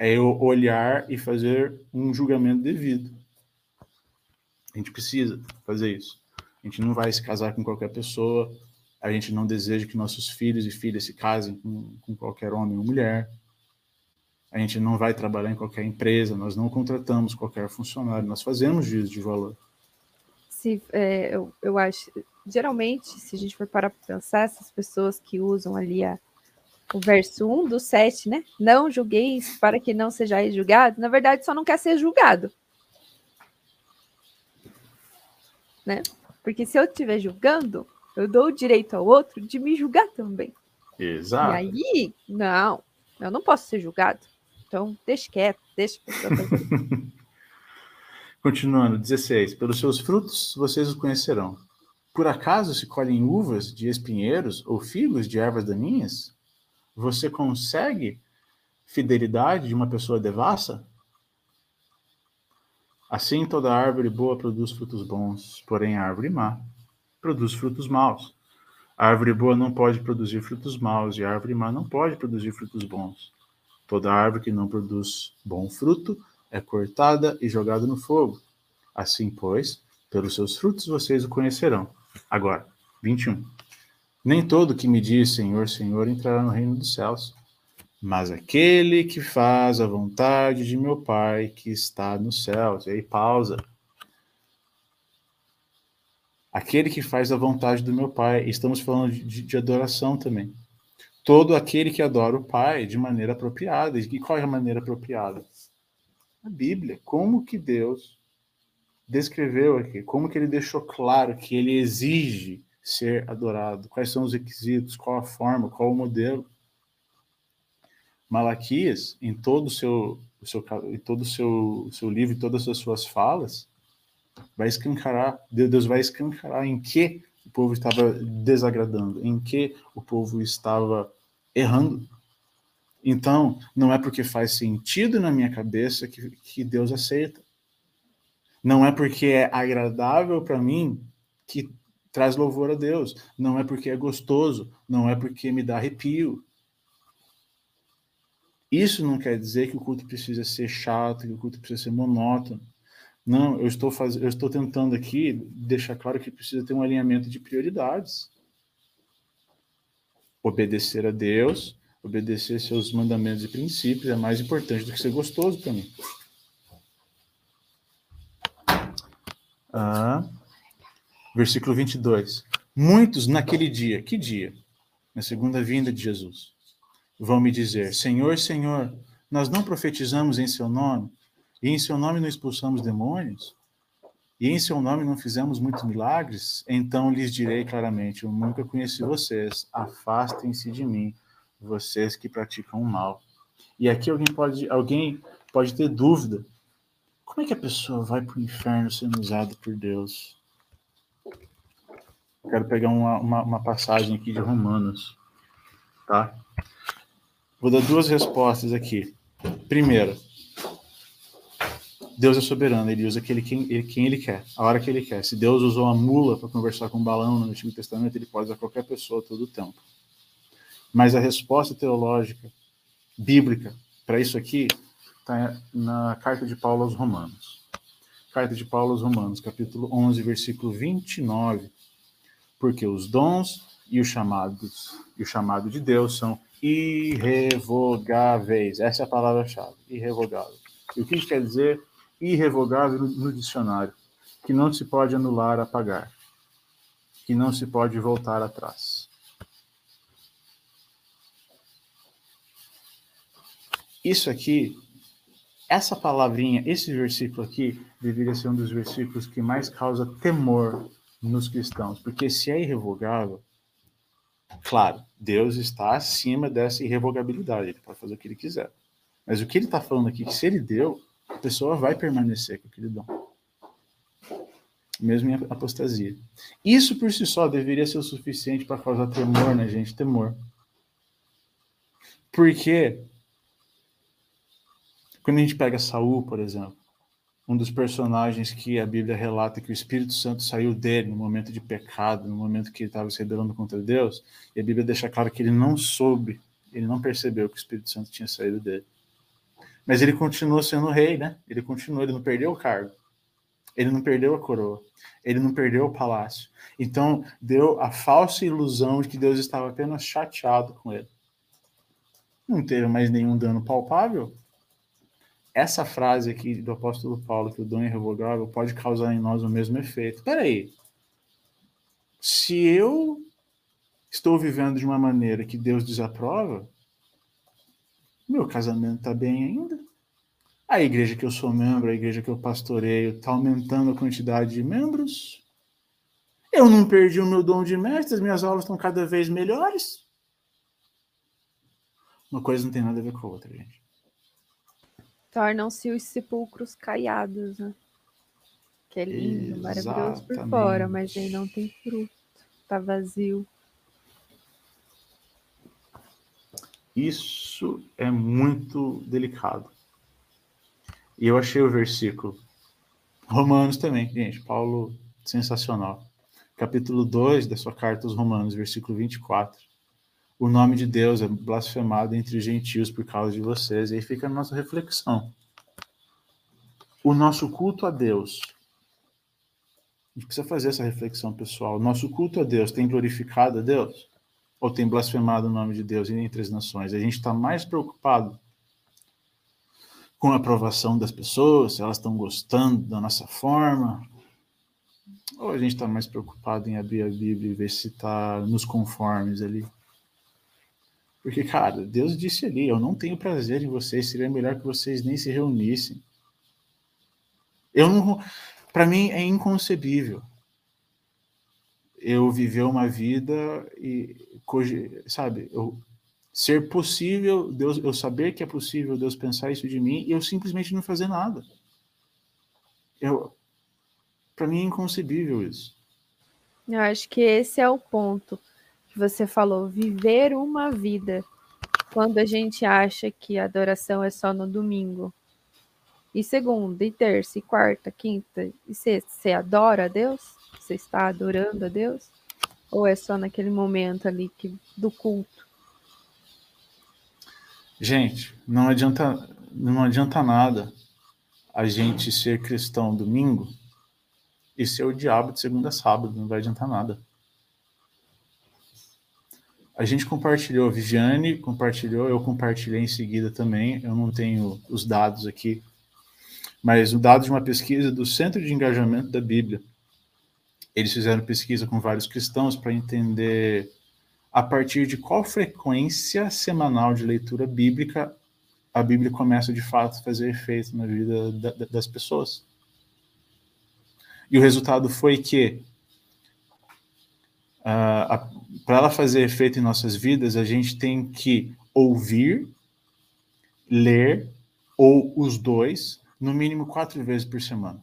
é eu olhar e fazer um julgamento devido. A gente precisa fazer isso. A gente não vai se casar com qualquer pessoa, a gente não deseja que nossos filhos e filhas se casem com, com qualquer homem ou mulher. A gente não vai trabalhar em qualquer empresa, nós não contratamos qualquer funcionário, nós fazemos juízo de valor. Se, é, eu, eu acho, geralmente, se a gente for parar para pensar, essas pessoas que usam ali a, o verso 1 do 7, né? Não julgueis para que não sejais julgado. Na verdade, só não quer ser julgado. Né? Porque se eu estiver julgando, eu dou o direito ao outro de me julgar também. Exato. E aí, não, eu não posso ser julgado. Então, deixa quieto, deixa Continuando, 16. Pelos seus frutos vocês os conhecerão. Por acaso se colhem uvas de espinheiros ou figos de ervas daninhas? Você consegue fidelidade de uma pessoa devassa? Assim toda árvore boa produz frutos bons, porém a árvore má produz frutos maus. A árvore boa não pode produzir frutos maus e a árvore má não pode produzir frutos bons. Toda árvore que não produz bom fruto é cortada e jogada no fogo. Assim, pois, pelos seus frutos vocês o conhecerão. Agora, 21. Nem todo que me diz Senhor, Senhor entrará no reino dos céus, mas aquele que faz a vontade de meu Pai que está nos céus. E aí, pausa. Aquele que faz a vontade do meu Pai. Estamos falando de, de adoração também. Todo aquele que adora o Pai de maneira apropriada. E qual é a maneira apropriada? A Bíblia. Como que Deus descreveu aqui? Como que ele deixou claro que ele exige ser adorado? Quais são os requisitos? Qual a forma? Qual o modelo? Malaquias, em todo o seu, o seu, em todo o seu, seu livro, em todas as suas falas, vai escancarar, Deus vai escancarar em que o povo estava desagradando, em que o povo estava errando. Então, não é porque faz sentido na minha cabeça que, que Deus aceita. Não é porque é agradável para mim que traz louvor a Deus. Não é porque é gostoso. Não é porque me dá arrepio. Isso não quer dizer que o culto precisa ser chato, que o culto precisa ser monótono. Não, eu estou fazendo, eu estou tentando aqui deixar claro que precisa ter um alinhamento de prioridades. Obedecer a Deus, obedecer seus mandamentos e princípios é mais importante do que ser gostoso para mim. Ah, versículo 22. Muitos naquele dia, que dia? Na segunda vinda de Jesus vão me dizer: Senhor, Senhor, nós não profetizamos em seu nome, e em seu nome não expulsamos demônios, e em seu nome não fizemos muitos milagres? Então lhes direi claramente: Eu nunca conheci vocês, afastem-se de mim, vocês que praticam o mal. E aqui alguém pode, alguém pode ter dúvida: como é que a pessoa vai para o inferno sendo usada por Deus? Quero pegar uma, uma, uma passagem aqui de Romanos, tá? Vou dar duas respostas aqui. Primeira, Deus é soberano, ele usa aquele quem ele, quem ele quer, a hora que ele quer. Se Deus usou a mula para conversar com balão no Antigo Testamento, ele pode usar qualquer pessoa todo o tempo. Mas a resposta teológica, bíblica, para isso aqui, está na carta de Paulo aos Romanos. Carta de Paulo aos Romanos, capítulo 11, versículo 29. Porque os dons e os chamados e o chamado de Deus são irrevogáveis. Essa é a palavra-chave, irrevogável. E o que quer dizer irrevogável no dicionário? Que não se pode anular, apagar. Que não se pode voltar atrás. Isso aqui, essa palavrinha, esse versículo aqui, deveria ser um dos versículos que mais causa temor nos cristãos, porque se é irrevogável, Claro, Deus está acima dessa irrevogabilidade, ele pode fazer o que ele quiser. Mas o que ele está falando aqui, que se ele deu, a pessoa vai permanecer com aquele dom. Mesmo em apostasia. Isso por si só deveria ser o suficiente para causar temor na gente, temor. Porque quando a gente pega Saul, por exemplo, um dos personagens que a Bíblia relata que o Espírito Santo saiu dele no momento de pecado, no momento que ele estava se rebelando contra Deus, e a Bíblia deixa claro que ele não soube, ele não percebeu que o Espírito Santo tinha saído dele. Mas ele continuou sendo rei, né? Ele continuou, ele não perdeu o cargo. Ele não perdeu a coroa. Ele não perdeu o palácio. Então, deu a falsa ilusão de que Deus estava apenas chateado com ele. Não teve mais nenhum dano palpável, essa frase aqui do apóstolo Paulo, que o dom é irrevogável, pode causar em nós o mesmo efeito. Peraí, se eu estou vivendo de uma maneira que Deus desaprova, meu casamento está bem ainda. A igreja que eu sou membro, a igreja que eu pastoreio, está aumentando a quantidade de membros. Eu não perdi o meu dom de mestre, as minhas aulas estão cada vez melhores. Uma coisa não tem nada a ver com a outra, gente tornam-se os sepulcros caiados, né? Que é lindo, Exatamente. maravilhoso por fora, mas aí não tem fruto, tá vazio. Isso é muito delicado. E eu achei o versículo. Romanos também, gente. Paulo, sensacional. Capítulo 2 da sua carta aos Romanos, versículo 24. O nome de Deus é blasfemado entre os gentios por causa de vocês. E aí fica a nossa reflexão. O nosso culto a Deus. A gente precisa fazer essa reflexão, pessoal. O nosso culto a Deus tem glorificado a Deus? Ou tem blasfemado o nome de Deus entre as nações? A gente está mais preocupado com a aprovação das pessoas, se elas estão gostando da nossa forma, ou a gente está mais preocupado em abrir a Bíblia e ver se está nos conformes ali? Porque, cara, Deus disse ali: Eu não tenho prazer em vocês, seria melhor que vocês nem se reunissem. Eu não. Para mim é inconcebível eu viver uma vida e, sabe, eu ser possível, Deus, eu saber que é possível Deus pensar isso de mim e eu simplesmente não fazer nada. Eu, para mim é inconcebível isso. Eu acho que esse é o ponto você falou, viver uma vida quando a gente acha que a adoração é só no domingo. E segunda, e terça, e quarta, quinta, e sexta, você adora a Deus? Você está adorando a Deus? Ou é só naquele momento ali que, do culto? Gente, não adianta, não adianta nada a gente ser cristão domingo e ser o diabo de segunda a sábado, não vai adiantar nada. A gente compartilhou, Viviane compartilhou, eu compartilhei em seguida também. Eu não tenho os dados aqui, mas o dado de uma pesquisa do Centro de Engajamento da Bíblia. Eles fizeram pesquisa com vários cristãos para entender a partir de qual frequência semanal de leitura bíblica a Bíblia começa de fato a fazer efeito na vida da, das pessoas. E o resultado foi que, uh, para ela fazer efeito em nossas vidas, a gente tem que ouvir, ler, ou os dois, no mínimo quatro vezes por semana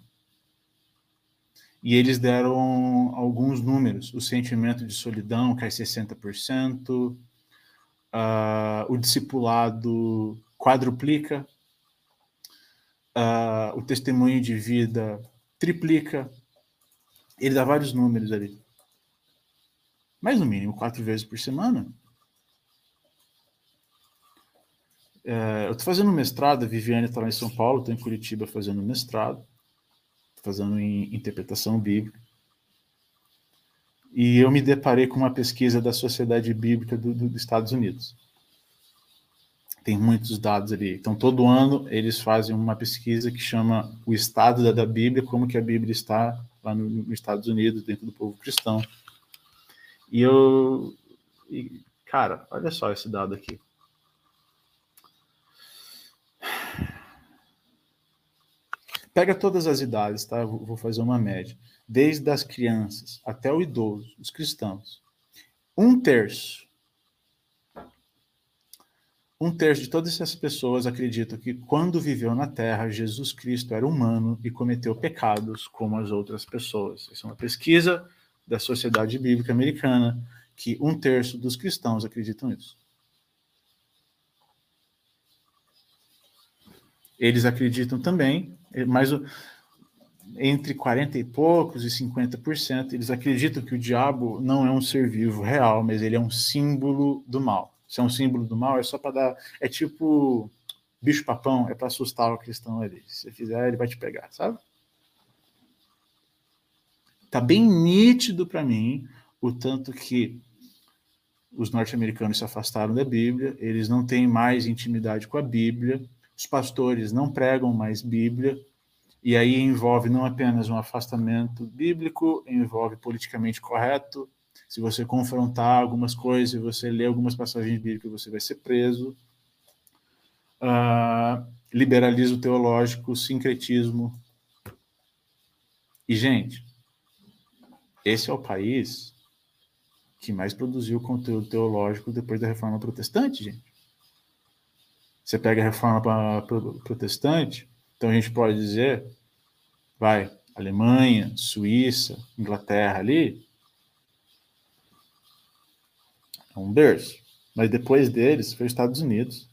e eles deram alguns números. O sentimento de solidão cai 60%, uh, o discipulado quadruplica, uh, o testemunho de vida triplica. Ele dá vários números ali. Mas no mínimo quatro vezes por semana. Uh, eu estou fazendo mestrado, a Viviane está lá em São Paulo, estou em Curitiba fazendo mestrado fazendo em interpretação bíblica. E eu me deparei com uma pesquisa da Sociedade Bíblica do, do, dos Estados Unidos. Tem muitos dados ali. Então, todo ano eles fazem uma pesquisa que chama o estado da, da Bíblia, como que a Bíblia está lá no, nos Estados Unidos, dentro do povo cristão. E eu, e, cara, olha só esse dado aqui. Pega todas as idades, tá? Vou fazer uma média. Desde as crianças até o idoso, os cristãos. Um terço. Um terço de todas essas pessoas acreditam que quando viveu na Terra, Jesus Cristo era humano e cometeu pecados como as outras pessoas. Essa é uma pesquisa da Sociedade Bíblica Americana, que um terço dos cristãos acreditam nisso. Eles acreditam também mas entre 40 e poucos e 50%, eles acreditam que o diabo não é um ser vivo real, mas ele é um símbolo do mal. Se é um símbolo do mal, é só para dar. É tipo bicho-papão, é para assustar o cristão ali. Se você fizer, ele vai te pegar, sabe? Tá bem nítido para mim o tanto que os norte-americanos se afastaram da Bíblia, eles não têm mais intimidade com a Bíblia, os pastores não pregam mais Bíblia, e aí envolve não apenas um afastamento bíblico, envolve politicamente correto. Se você confrontar algumas coisas, se você ler algumas passagens bíblicas, você vai ser preso. Uh, liberalismo teológico, sincretismo. E, gente, esse é o país que mais produziu conteúdo teológico depois da reforma protestante, gente. Você pega a reforma protestante, então a gente pode dizer, vai, Alemanha, Suíça, Inglaterra ali, é um berço. mas depois deles foi os Estados Unidos.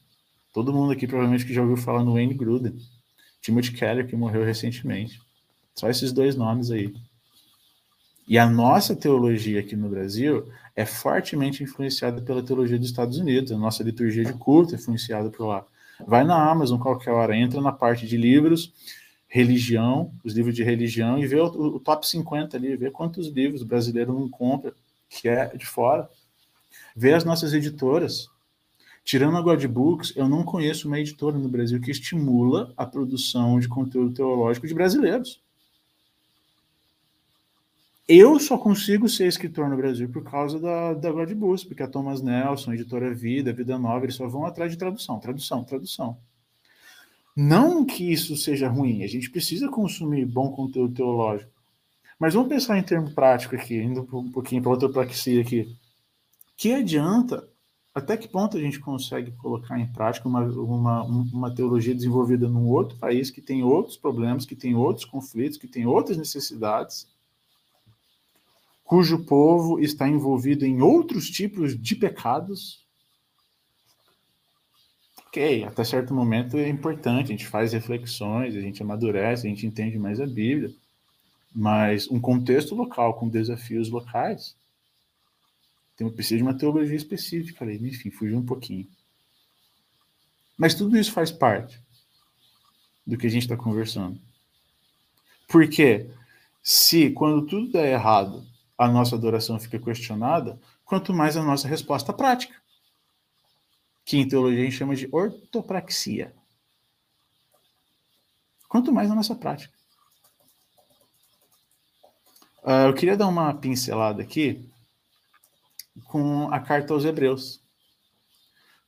Todo mundo aqui provavelmente que já ouviu falar no Wayne Gruden, Timothy Keller, que morreu recentemente. Só esses dois nomes aí. E a nossa teologia aqui no Brasil é fortemente influenciada pela teologia dos Estados Unidos. A nossa liturgia de culto é influenciada por lá. Vai na Amazon qualquer hora, entra na parte de livros, religião, os livros de religião, e vê o, o top 50 ali, vê quantos livros o brasileiro não compra, que é de fora. Vê as nossas editoras. Tirando a God Books, eu não conheço uma editora no Brasil que estimula a produção de conteúdo teológico de brasileiros. Eu só consigo ser escritor no Brasil por causa da, da porque a Thomas Nelson, editora Vida, Vida Nova, eles só vão atrás de tradução, tradução, tradução. Não que isso seja ruim, a gente precisa consumir bom conteúdo teológico. Mas vamos pensar em termo prático aqui, indo um pouquinho para outra praxia aqui. Que adianta, até que ponto a gente consegue colocar em prática uma, uma, uma teologia desenvolvida num outro país que tem outros problemas, que tem outros conflitos, que tem outras necessidades, cujo povo está envolvido em outros tipos de pecados. Ok, até certo momento é importante, a gente faz reflexões, a gente amadurece, a gente entende mais a Bíblia, mas um contexto local com desafios locais tem precisa de uma teologia específica ali, enfim, fugiu um pouquinho. Mas tudo isso faz parte do que a gente está conversando. Porque se, quando tudo der errado, a nossa adoração fica questionada, quanto mais a nossa resposta prática, que em teologia a gente chama de ortopraxia. Quanto mais a nossa prática. Uh, eu queria dar uma pincelada aqui com a carta aos Hebreus.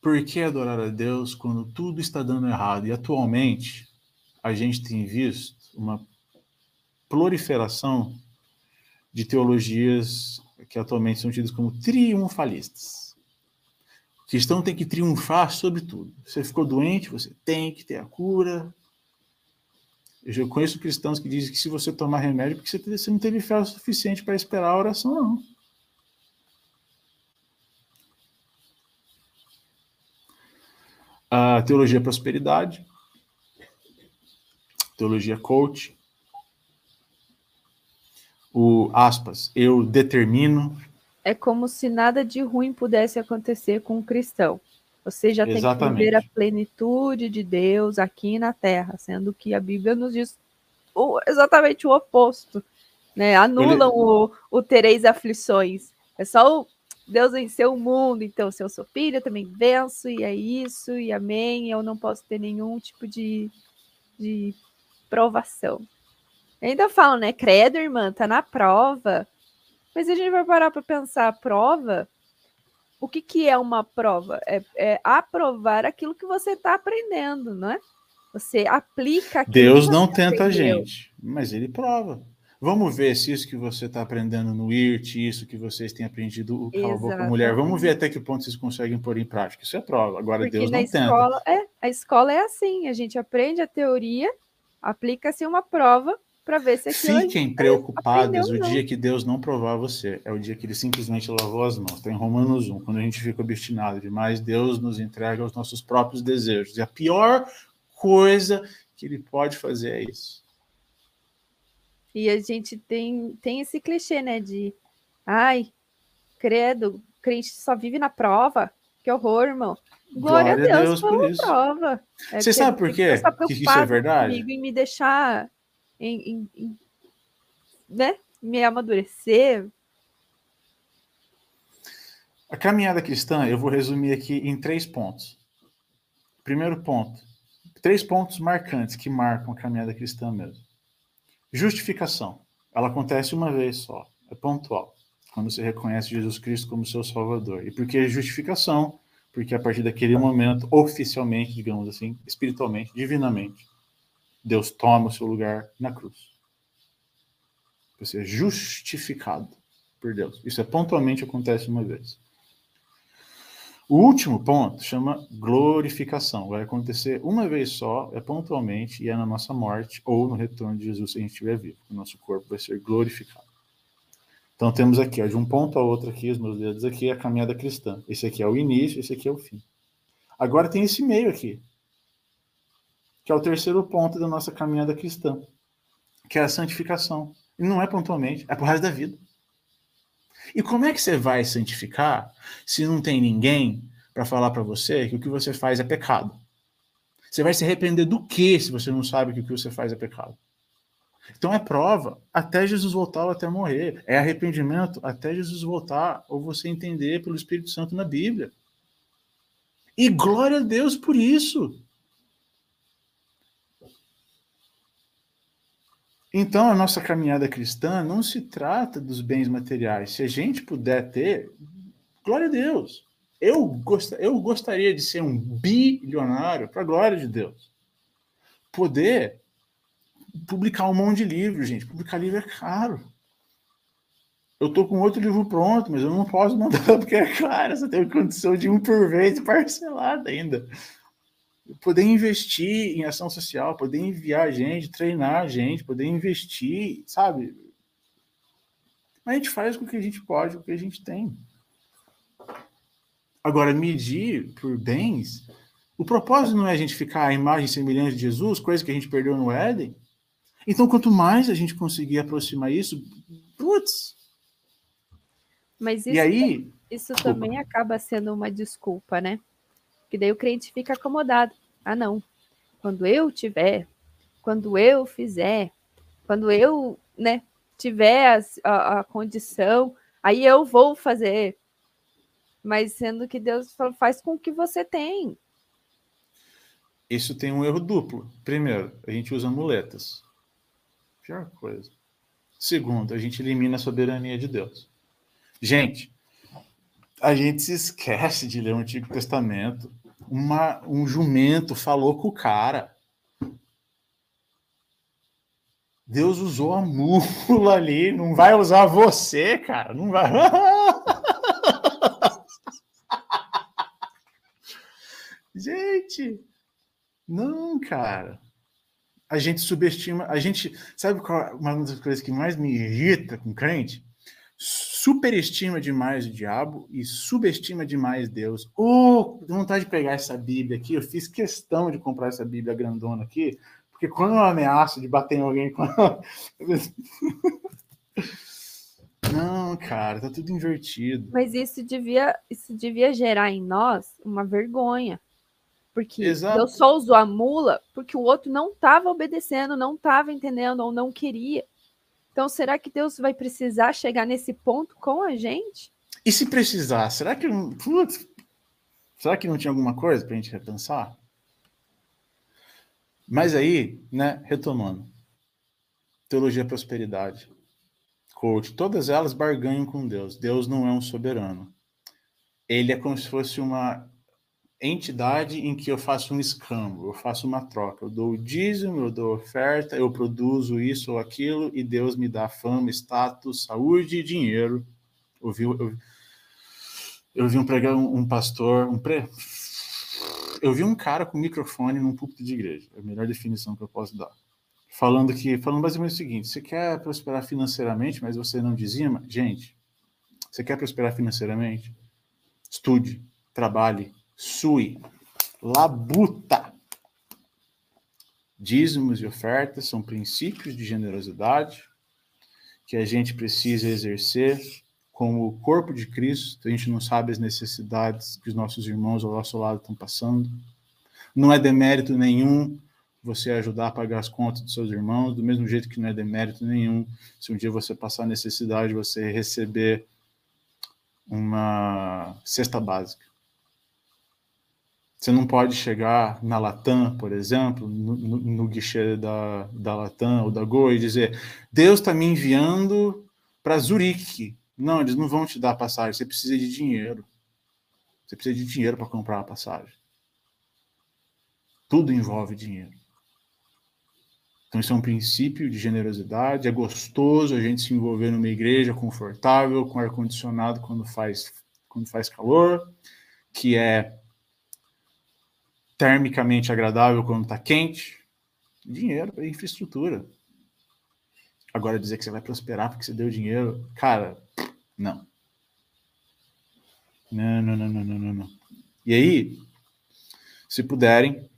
Por que adorar a Deus quando tudo está dando errado? E atualmente a gente tem visto uma proliferação de teologias que atualmente são tidas como triunfalistas. O cristão tem que triunfar sobre tudo. Você ficou doente, você tem que ter a cura. Eu conheço cristãos que dizem que se você tomar remédio, porque você não teve fé o suficiente para esperar a oração, não. A teologia prosperidade, teologia coach, o aspas, eu determino. É como se nada de ruim pudesse acontecer com um cristão. Você já tem que viver a plenitude de Deus aqui na terra, sendo que a Bíblia nos diz o, exatamente o oposto. Né? Anulam Ele... o, o tereis aflições. É só o Deus venceu o mundo, então se eu sou filho, eu também venço, e é isso, e amém. Eu não posso ter nenhum tipo de, de provação. Ainda falam, né? Credo, irmã, tá na prova. Mas a gente vai parar para pensar a prova. O que, que é uma prova? É, é aprovar aquilo que você está aprendendo, não é? Você aplica Deus não tenta aprendeu. a gente, mas ele prova. Vamos ver se isso que você está aprendendo no IRT, isso que vocês têm aprendido com a mulher, vamos ver até que ponto vocês conseguem pôr em prática. Isso é prova. Agora Porque Deus não escola, tenta. É, a escola é assim, a gente aprende a teoria, aplica-se uma prova para ver se aquilo Fiquem preocupadas o dia que Deus não provar você. É o dia que ele simplesmente lavou as mãos. Está em Romanos 1. Quando a gente fica obstinado demais, Deus nos entrega os nossos próprios desejos. E a pior coisa que ele pode fazer é isso. E a gente tem, tem esse clichê, né? De ai, credo, crente só vive na prova. Que horror, irmão. Glória, Glória a Deus, Deus por isso. prova. É Você sabe por quê? Que isso é verdade? Comigo em me deixar em, em, em né? me amadurecer. A caminhada cristã, eu vou resumir aqui em três pontos. Primeiro ponto, três pontos marcantes que marcam a caminhada cristã mesmo. Justificação. Ela acontece uma vez só, é pontual, quando você reconhece Jesus Cristo como seu Salvador. E por que justificação? Porque a partir daquele momento, oficialmente, digamos assim, espiritualmente, divinamente, Deus toma o seu lugar na cruz. Você é justificado por Deus. Isso é pontualmente acontece uma vez. O último ponto chama glorificação. Vai acontecer uma vez só, é pontualmente, e é na nossa morte ou no retorno de Jesus se a gente estiver vivo. O nosso corpo vai ser glorificado. Então temos aqui, ó, de um ponto a outro aqui, os meus dedos aqui, a caminhada cristã. Esse aqui é o início, esse aqui é o fim. Agora tem esse meio aqui, que é o terceiro ponto da nossa caminhada cristã, que é a santificação. E não é pontualmente, é pro resto da vida. E como é que você vai santificar se não tem ninguém para falar para você que o que você faz é pecado? Você vai se arrepender do que se você não sabe que o que você faz é pecado? Então é prova até Jesus voltar ou até morrer. É arrependimento até Jesus voltar ou você entender pelo Espírito Santo na Bíblia. E glória a Deus por isso. Então, a nossa caminhada cristã não se trata dos bens materiais. Se a gente puder ter, glória a Deus. Eu, gost, eu gostaria de ser um bilionário, para a glória de Deus. Poder publicar um monte de livro, gente. Publicar livro é caro. Eu tô com outro livro pronto, mas eu não posso mandar porque é caro. Você tem condição de um por vez parcelado ainda. Poder investir em ação social, poder enviar gente, treinar gente, poder investir, sabe? Mas a gente faz com o que a gente pode, com o que a gente tem. Agora, medir por bens, o propósito não é a gente ficar à imagem e semelhança de Jesus, coisa que a gente perdeu no Éden. Então, quanto mais a gente conseguir aproximar isso, putz. Mas isso, e aí, isso também acaba sendo uma desculpa, né? Que daí o crente fica acomodado. Ah, não. Quando eu tiver, quando eu fizer, quando eu, né, tiver a, a, a condição, aí eu vou fazer mas sendo que Deus faz com o que você tem. Isso tem um erro duplo. Primeiro, a gente usa muletas. Pior coisa. Segundo, a gente elimina a soberania de Deus. Gente, a gente se esquece de ler o Antigo Testamento. Uma, um jumento falou com o cara. Deus usou a mula ali, não vai usar você, cara. Não vai. Gente, não, cara. A gente subestima, a gente, sabe qual uma das coisas que mais me irrita com crente? Superestima demais o diabo e subestima demais Deus. Oh, vontade de pegar essa Bíblia aqui, eu fiz questão de comprar essa Bíblia grandona aqui, porque quando eu ameaço de bater em alguém com Não, cara, tá tudo invertido. Mas isso devia, isso devia gerar em nós uma vergonha. Porque Exato. Deus só usou a mula porque o outro não estava obedecendo, não estava entendendo ou não queria. Então, será que Deus vai precisar chegar nesse ponto com a gente? E se precisar, será que putz, será que não tinha alguma coisa para a gente repensar? Mas aí, né, retomando, teologia prosperidade, coach, todas elas barganham com Deus. Deus não é um soberano. Ele é como se fosse uma entidade em que eu faço um escambo, eu faço uma troca. Eu dou o dízimo, eu dou oferta, eu produzo isso ou aquilo e Deus me dá fama, status, saúde e dinheiro. Eu vi, eu, eu vi um pregar um, um pastor, um pre... eu vi um cara com microfone num púlpito de igreja, é a melhor definição que eu posso dar. Falando que, falando basicamente o seguinte: você quer prosperar financeiramente, mas você não dizima? Gente, você quer prosperar financeiramente? Estude, trabalhe, sui, labuta. Dízimos e ofertas são princípios de generosidade que a gente precisa exercer como o corpo de Cristo. A gente não sabe as necessidades que os nossos irmãos ao nosso lado estão passando. Não é demérito nenhum você ajudar a pagar as contas dos seus irmãos, do mesmo jeito que não é demérito nenhum se um dia você passar necessidade, você receber uma cesta básica. Você não pode chegar na Latam, por exemplo, no, no, no guichê da, da Latam ou da Gol e dizer: Deus está me enviando para Zurique. Não, eles não vão te dar passagem, você precisa de dinheiro. Você precisa de dinheiro para comprar a passagem. Tudo envolve dinheiro. Então, isso é um princípio de generosidade. É gostoso a gente se envolver numa igreja confortável, com ar-condicionado quando faz, quando faz calor, que é termicamente agradável quando está quente. Dinheiro para infraestrutura. Agora dizer que você vai prosperar porque você deu dinheiro, cara, não. Não, não, não, não, não, não. E aí, se puderem,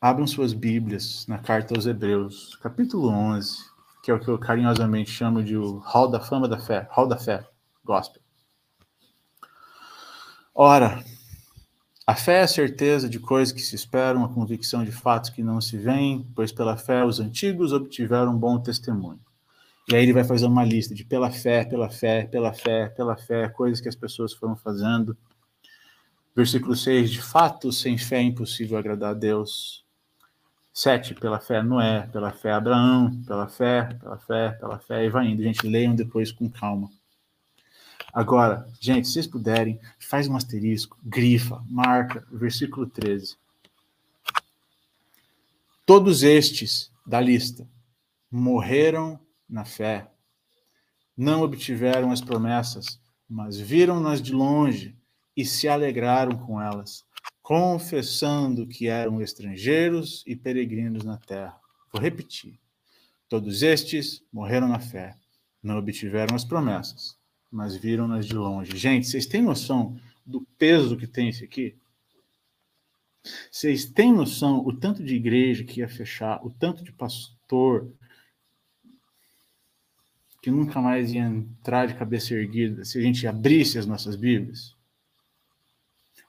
abram suas Bíblias na carta aos Hebreus, capítulo 11, que é o que eu carinhosamente chamo de o Hall da Fama da Fé, Hall da Fé, Gospel. Ora, a fé é a certeza de coisas que se esperam, a convicção de fatos que não se veem, pois pela fé os antigos obtiveram um bom testemunho. E aí ele vai fazer uma lista de pela fé, pela fé, pela fé, pela fé, coisas que as pessoas foram fazendo. Versículo 6, de fato, sem fé é impossível agradar a Deus. 7, pela fé Noé, pela fé Abraão, pela fé, pela fé, pela fé, e vai indo. Gente, leiam depois com calma. Agora, gente, se vocês puderem, faz um asterisco, grifa, marca, versículo 13. Todos estes da lista morreram na fé. Não obtiveram as promessas, mas viram-nas de longe e se alegraram com elas, confessando que eram estrangeiros e peregrinos na terra. Vou repetir. Todos estes morreram na fé, não obtiveram as promessas, mas viram-nas de longe. Gente, vocês têm noção do peso que tem isso aqui? Vocês têm noção o tanto de igreja que ia fechar, o tanto de pastor que nunca mais ia entrar de cabeça erguida se a gente abrisse as nossas Bíblias.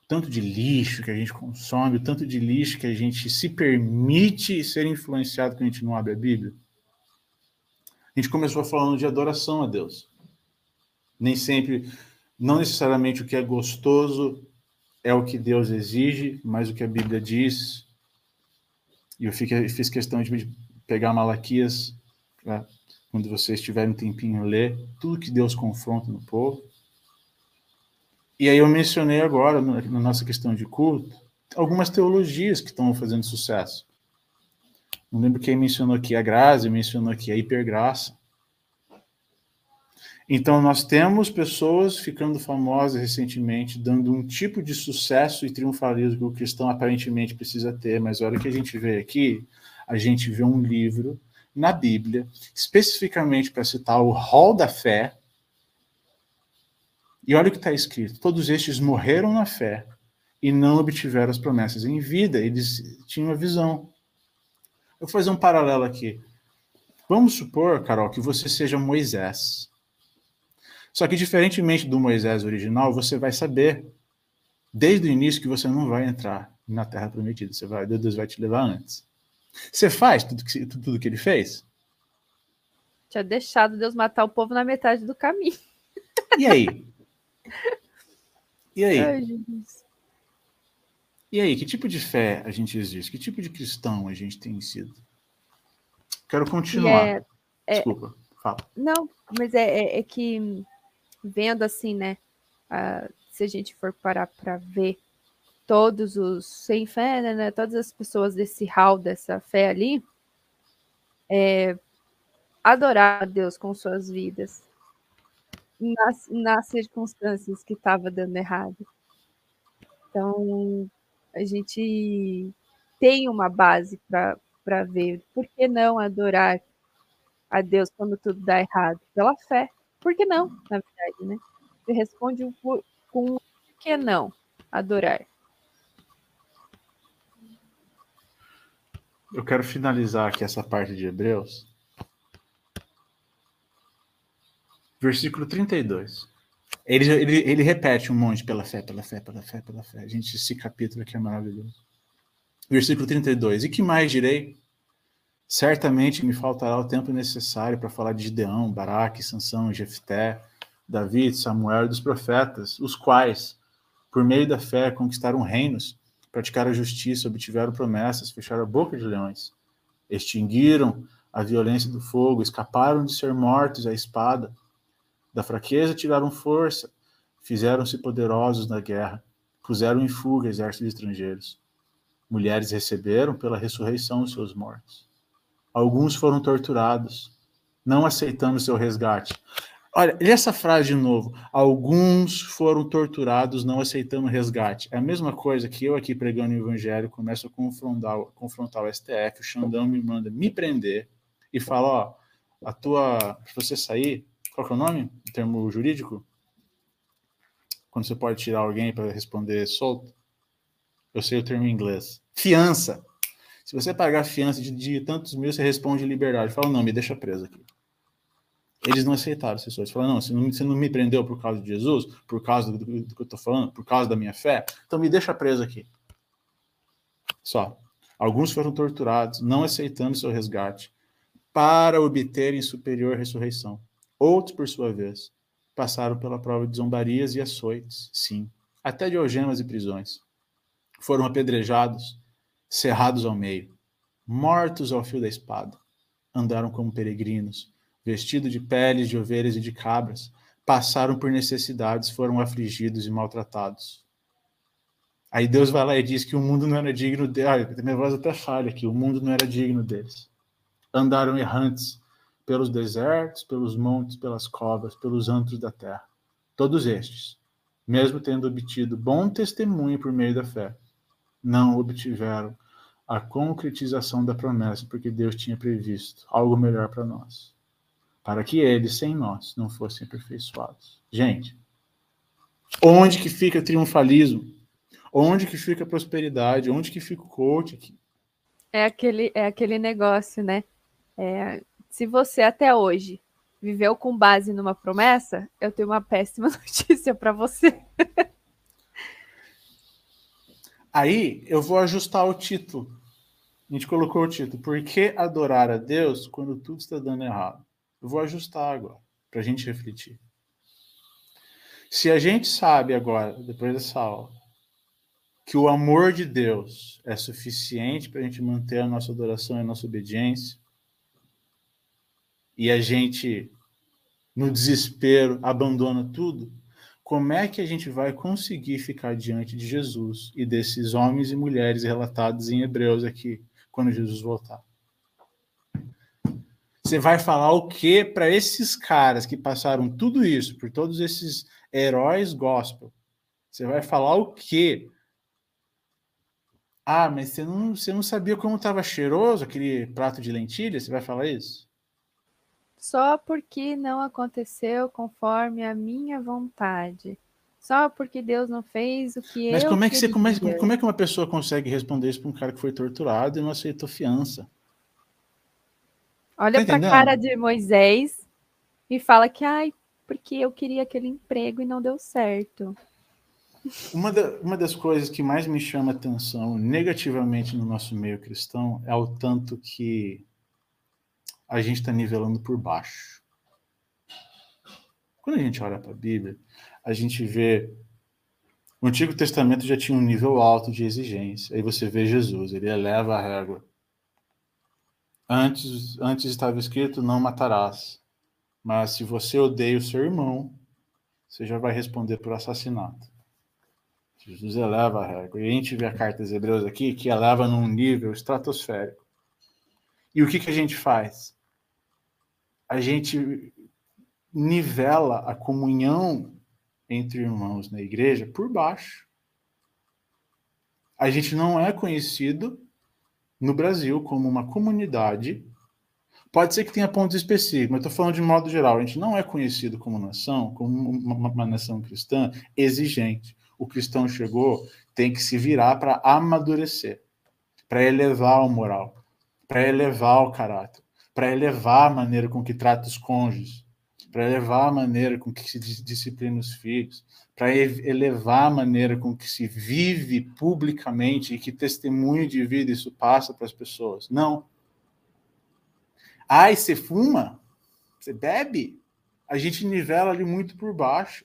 O tanto de lixo que a gente consome, o tanto de lixo que a gente se permite ser influenciado quando a gente não abre a Bíblia. A gente começou falando de adoração a Deus. Nem sempre, não necessariamente o que é gostoso é o que Deus exige, mas o que a Bíblia diz. E eu fiz questão de pegar Malaquias quando vocês tiverem um tempinho, ler tudo que Deus confronta no povo. E aí eu mencionei agora, na nossa questão de culto, algumas teologias que estão fazendo sucesso. Não lembro quem mencionou aqui a graça, mencionou aqui a hipergraça. Então, nós temos pessoas ficando famosas recentemente, dando um tipo de sucesso e triunfalismo que o cristão aparentemente precisa ter, mas a hora que a gente vê aqui, a gente vê um livro na Bíblia, especificamente para citar o rol da fé. E olha o que está escrito: todos estes morreram na fé e não obtiveram as promessas em vida, eles tinham a visão. Eu vou fazer um paralelo aqui. Vamos supor, Carol, que você seja Moisés. Só que, diferentemente do Moisés original, você vai saber desde o início que você não vai entrar na Terra Prometida. Você vai, Deus vai te levar antes. Você faz tudo que, tudo que ele fez? Tinha deixado Deus matar o povo na metade do caminho. E aí? E aí? Ai, e aí, que tipo de fé a gente existe? Que tipo de cristão a gente tem sido? Quero continuar. É, é, Desculpa, fala. Não, mas é, é, é que vendo assim, né? Uh, se a gente for parar para ver todos os sem fé, né, né, todas as pessoas desse hall, dessa fé ali, é, adorar a Deus com suas vidas nas, nas circunstâncias que estava dando errado. Então, a gente tem uma base para ver. Por que não adorar a Deus quando tudo dá errado? Pela fé. Por que não, na verdade, né? Você responde com por que não adorar? eu quero finalizar aqui essa parte de Hebreus. Versículo 32. Ele, ele, ele repete um monte pela fé, pela fé, pela fé, pela fé. Gente, esse capítulo aqui é maravilhoso. Versículo 32. E que mais direi? Certamente me faltará o tempo necessário para falar de Gideão, Baraque, Sansão, Jefté, Davi, Samuel e dos profetas, os quais, por meio da fé, conquistaram reinos praticaram a justiça, obtiveram promessas, fecharam a boca de leões, extinguiram a violência do fogo, escaparam de ser mortos à espada, da fraqueza tiraram força, fizeram-se poderosos na guerra, puseram em fuga exércitos estrangeiros. Mulheres receberam pela ressurreição os seus mortos. Alguns foram torturados, não aceitando seu resgate. Olha, e essa frase de novo. Alguns foram torturados não aceitando resgate. É a mesma coisa que eu aqui pregando o evangelho começo a confrontar, confrontar o STF, o Xandão me manda me prender e fala, ó, a tua, para você sair, qual que é o nome? O termo jurídico? Quando você pode tirar alguém para responder solto? Eu sei o termo em inglês. Fiança. Se você pagar fiança de, de tantos mil, você responde liberdade. Fala, não, me deixa preso aqui. Eles não aceitaram essas pessoas. Falaram, não, você não, você não me prendeu por causa de Jesus, por causa do, do, do que eu estou falando, por causa da minha fé, então me deixa preso aqui. Só. Alguns foram torturados, não aceitando seu resgate, para obterem superior ressurreição. Outros, por sua vez, passaram pela prova de zombarias e açoites, sim, até de algemas e prisões. Foram apedrejados, cerrados ao meio, mortos ao fio da espada. Andaram como peregrinos, vestidos de peles de ovelhas e de cabras, passaram por necessidades, foram afligidos e maltratados. Aí Deus vai lá e diz que o mundo não era digno deles. Olha, minha voz até falha aqui. O mundo não era digno deles. Andaram errantes pelos desertos, pelos montes, pelas covas, pelos antros da terra. Todos estes, mesmo tendo obtido bom testemunho por meio da fé, não obtiveram a concretização da promessa, porque Deus tinha previsto algo melhor para nós, para que eles, sem nós, não fossem aperfeiçoados. Gente, onde que fica triunfalismo? Onde que fica prosperidade? Onde que fica o coach aqui? É aquele, é aquele negócio, né? É, se você até hoje viveu com base numa promessa, eu tenho uma péssima notícia para você. Aí eu vou ajustar o título. A gente colocou o título. Por que adorar a Deus quando tudo está dando errado? Eu vou ajustar agora, para a gente refletir. Se a gente sabe agora, depois dessa aula, que o amor de Deus é suficiente para a gente manter a nossa adoração e a nossa obediência, e a gente, no desespero, abandona tudo, como é que a gente vai conseguir ficar diante de Jesus e desses homens e mulheres relatados em Hebreus aqui, quando Jesus voltar? Você vai falar o que para esses caras que passaram tudo isso, por todos esses heróis gospel? Você vai falar o que? Ah, mas você não, você não sabia como estava cheiroso aquele prato de lentilha? Você vai falar isso? Só porque não aconteceu conforme a minha vontade. Só porque Deus não fez o que Mas eu como é que você como é, como é que uma pessoa consegue responder isso para um cara que foi torturado e não aceitou fiança? Olha tá para a cara de Moisés e fala que ai, porque eu queria aquele emprego e não deu certo. Uma, da, uma das coisas que mais me chama atenção negativamente no nosso meio cristão é o tanto que a gente está nivelando por baixo. Quando a gente olha para a Bíblia, a gente vê. O Antigo Testamento já tinha um nível alto de exigência. Aí você vê Jesus, ele eleva a régua. Antes, antes estava escrito: não matarás. Mas se você odeia o seu irmão, você já vai responder por assassinato. Jesus eleva a régua. E a gente vê a carta dos Hebreus aqui, que eleva num nível estratosférico. E o que, que a gente faz? A gente nivela a comunhão entre irmãos na igreja por baixo. A gente não é conhecido no Brasil como uma comunidade. Pode ser que tenha pontos específicos, mas estou falando de modo geral. A gente não é conhecido como nação, como uma, uma nação cristã exigente. O cristão chegou, tem que se virar para amadurecer, para elevar o moral, para elevar o caráter para elevar a maneira com que trata os cônjuges, para elevar a maneira com que se disciplina os filhos, para elevar a maneira com que se vive publicamente e que testemunho de vida isso passa para as pessoas. Não. Ai, você fuma? Você bebe? A gente nivela ali muito por baixo.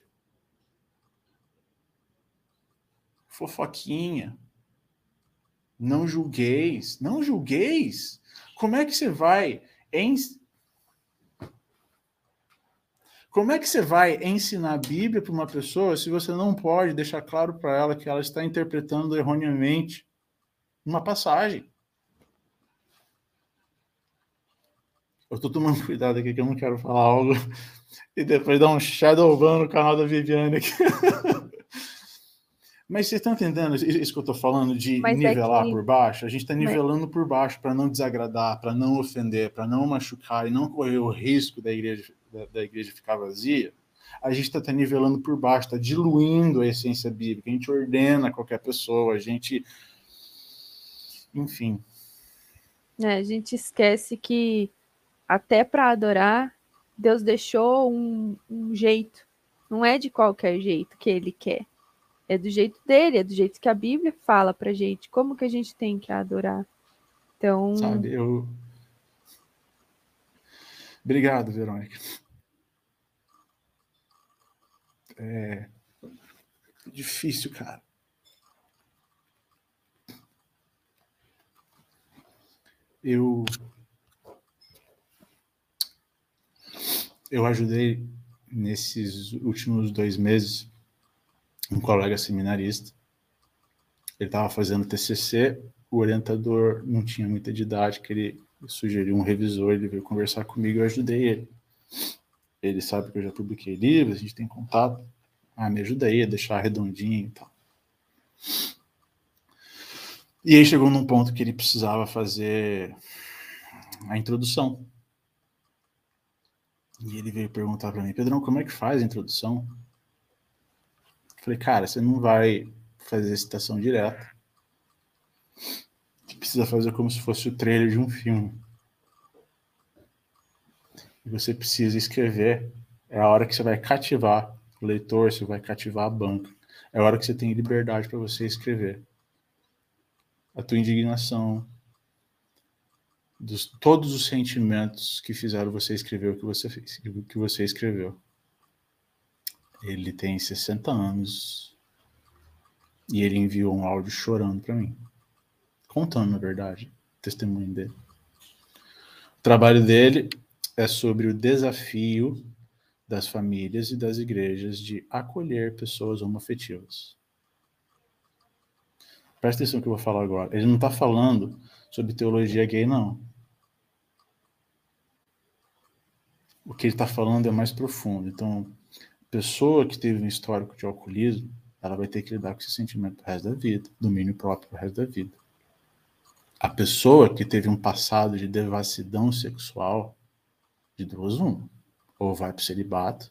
Fofoquinha. Não julgueis. Não julgueis. Como é que você vai como é que você vai ensinar a Bíblia para uma pessoa se você não pode deixar claro para ela que ela está interpretando erroneamente uma passagem? Eu estou tomando cuidado aqui que eu não quero falar algo e depois dar um shadow ban no canal da Viviane aqui. Mas vocês estão entendendo isso que eu estou falando de Mas é nivelar é que... por baixo? A gente está nivelando Mas... por baixo para não desagradar, para não ofender, para não machucar e não correr o risco da igreja, da, da igreja ficar vazia. A gente está tá nivelando por baixo, está diluindo a essência bíblica. A gente ordena qualquer pessoa, a gente. Enfim. É, a gente esquece que até para adorar, Deus deixou um, um jeito. Não é de qualquer jeito que ele quer. É do jeito dele, é do jeito que a Bíblia fala pra gente, como que a gente tem que adorar. Então. Sabe, eu. Obrigado, Verônica. É difícil, cara. Eu eu ajudei nesses últimos dois meses um colega seminarista. Ele estava fazendo TCC, o orientador não tinha muita didática, ele sugeriu um revisor, ele veio conversar comigo eu ajudei ele. Ele sabe que eu já publiquei livros, a gente tem contato. Ah, me ajuda aí a deixar redondinho e tal. E aí chegou num ponto que ele precisava fazer a introdução. E ele veio perguntar para mim, Pedrão, como é que faz a introdução? Falei, cara, você não vai fazer citação direta. Você precisa fazer como se fosse o trailer de um filme. E você precisa escrever. É a hora que você vai cativar o leitor, você vai cativar a banca. É a hora que você tem liberdade para você escrever. A tua indignação, dos todos os sentimentos que fizeram você escrever o que você fez, o que você escreveu. Ele tem 60 anos e ele enviou um áudio chorando para mim, contando, na verdade, o testemunho dele. O trabalho dele é sobre o desafio das famílias e das igrejas de acolher pessoas homoafetivas. Presta atenção no que eu vou falar agora. Ele não está falando sobre teologia gay, não. O que ele está falando é mais profundo. Então, pessoa que teve um histórico de alcoolismo, ela vai ter que lidar com esse sentimento pro resto da vida, domínio próprio pro resto da vida. A pessoa que teve um passado de devassidão sexual, de duas uma, ou vai para o celibato,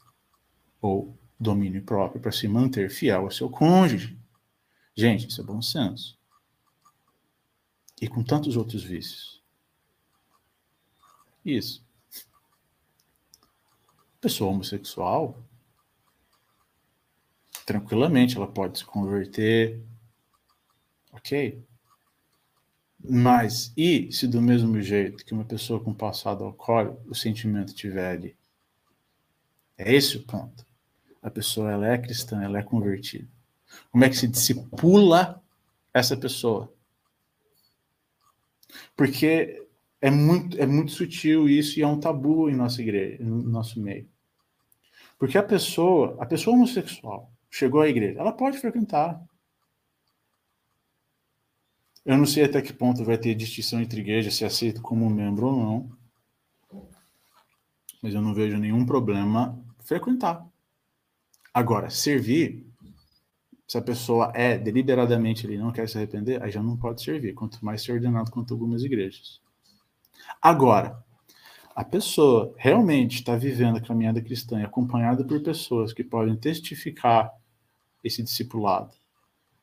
ou domínio próprio para se manter fiel ao seu cônjuge. Gente, isso é bom senso. E com tantos outros vícios. Isso. Pessoa homossexual, tranquilamente ela pode se converter, ok? Mas, e se do mesmo jeito que uma pessoa com passado alcoólico, o sentimento tiver ali? É esse o ponto. A pessoa ela é cristã, ela é convertida. Como é que se discipula essa pessoa? Porque é muito, é muito sutil isso e é um tabu em nossa igreja, no nosso meio. Porque a pessoa, a pessoa homossexual, chegou à igreja, ela pode frequentar. Eu não sei até que ponto vai ter distinção entre igreja, se aceita como membro ou não. Mas eu não vejo nenhum problema frequentar. Agora, servir, se a pessoa é deliberadamente ele não quer se arrepender, aí já não pode servir, quanto mais ser ordenado quanto algumas igrejas. Agora, a pessoa realmente está vivendo a caminhada cristã e acompanhada por pessoas que podem testificar esse discipulado,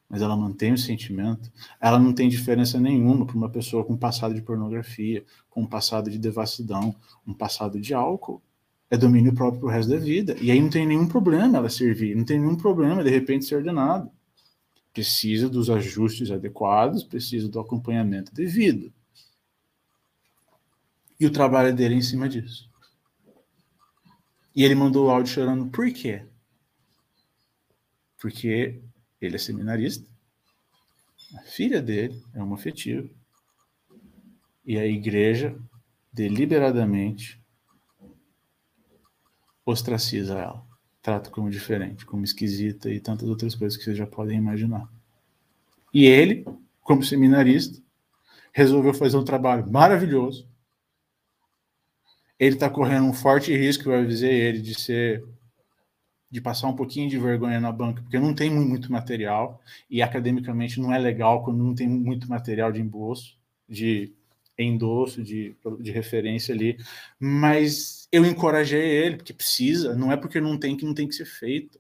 mas ela mantém o sentimento, ela não tem diferença nenhuma para uma pessoa com passado de pornografia, com passado de devassidão, um passado de álcool. É domínio próprio para o resto da vida. E aí não tem nenhum problema ela servir, não tem nenhum problema de repente ser ordenado. Precisa dos ajustes adequados, precisa do acompanhamento devido. E o trabalho dele é em cima disso. E ele mandou o áudio chorando, por quê? Porque ele é seminarista, a filha dele é uma afetiva, e a igreja deliberadamente ostraciza ela, trata como diferente, como esquisita e tantas outras coisas que vocês já podem imaginar. E ele, como seminarista, resolveu fazer um trabalho maravilhoso. Ele está correndo um forte risco, eu avisei ele, de ser de passar um pouquinho de vergonha na banca, porque não tem muito material, e academicamente não é legal quando não tem muito material de embolso, de endosso, de, de referência ali, mas eu encorajei ele, porque precisa, não é porque não tem que não tem que ser feito.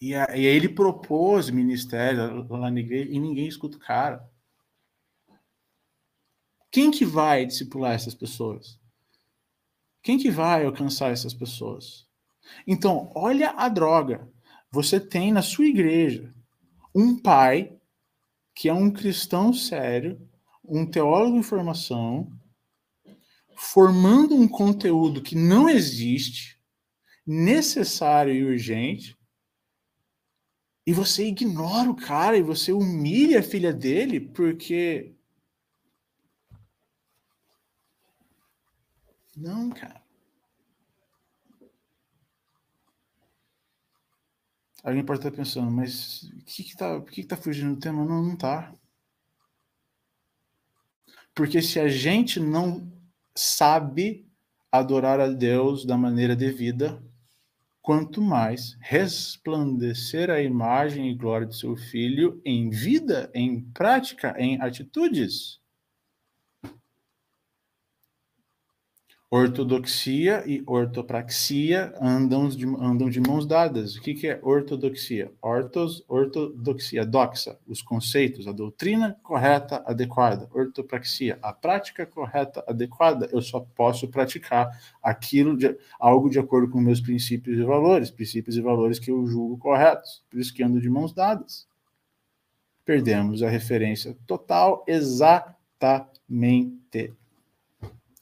E, e aí ele propôs ministério lá na igreja e ninguém escuta o cara. Quem que vai discipular essas pessoas? Quem que vai alcançar essas pessoas? Então, olha a droga. Você tem na sua igreja um pai que é um cristão sério, um teólogo em formação, formando um conteúdo que não existe, necessário e urgente, e você ignora o cara e você humilha a filha dele porque Não, cara. Alguém pode estar pensando, mas o que que tá, que que tá fugindo do tema? Não, não tá. Porque se a gente não sabe adorar a Deus da maneira devida, quanto mais resplandecer a imagem e glória de seu filho em vida, em prática, em atitudes. Ortodoxia e ortopraxia andam de, andam de mãos dadas. O que, que é ortodoxia? Ortos, ortodoxia, doxa, os conceitos, a doutrina correta, adequada. Ortopraxia, a prática correta, adequada. Eu só posso praticar aquilo, de, algo de acordo com meus princípios e valores, princípios e valores que eu julgo corretos. Por isso que ando de mãos dadas. Perdemos a referência total, exatamente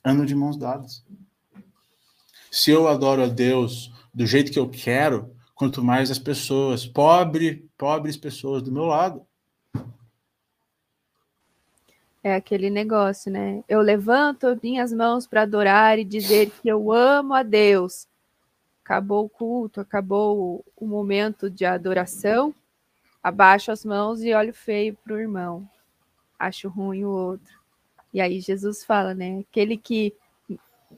ando de mãos dadas. Se eu adoro a Deus do jeito que eu quero, quanto mais as pessoas, pobre, pobres pessoas do meu lado. É aquele negócio, né? Eu levanto minhas mãos para adorar e dizer que eu amo a Deus. Acabou o culto, acabou o momento de adoração. Abaixo as mãos e olho feio para o irmão. Acho ruim o outro. E aí Jesus fala, né? Aquele que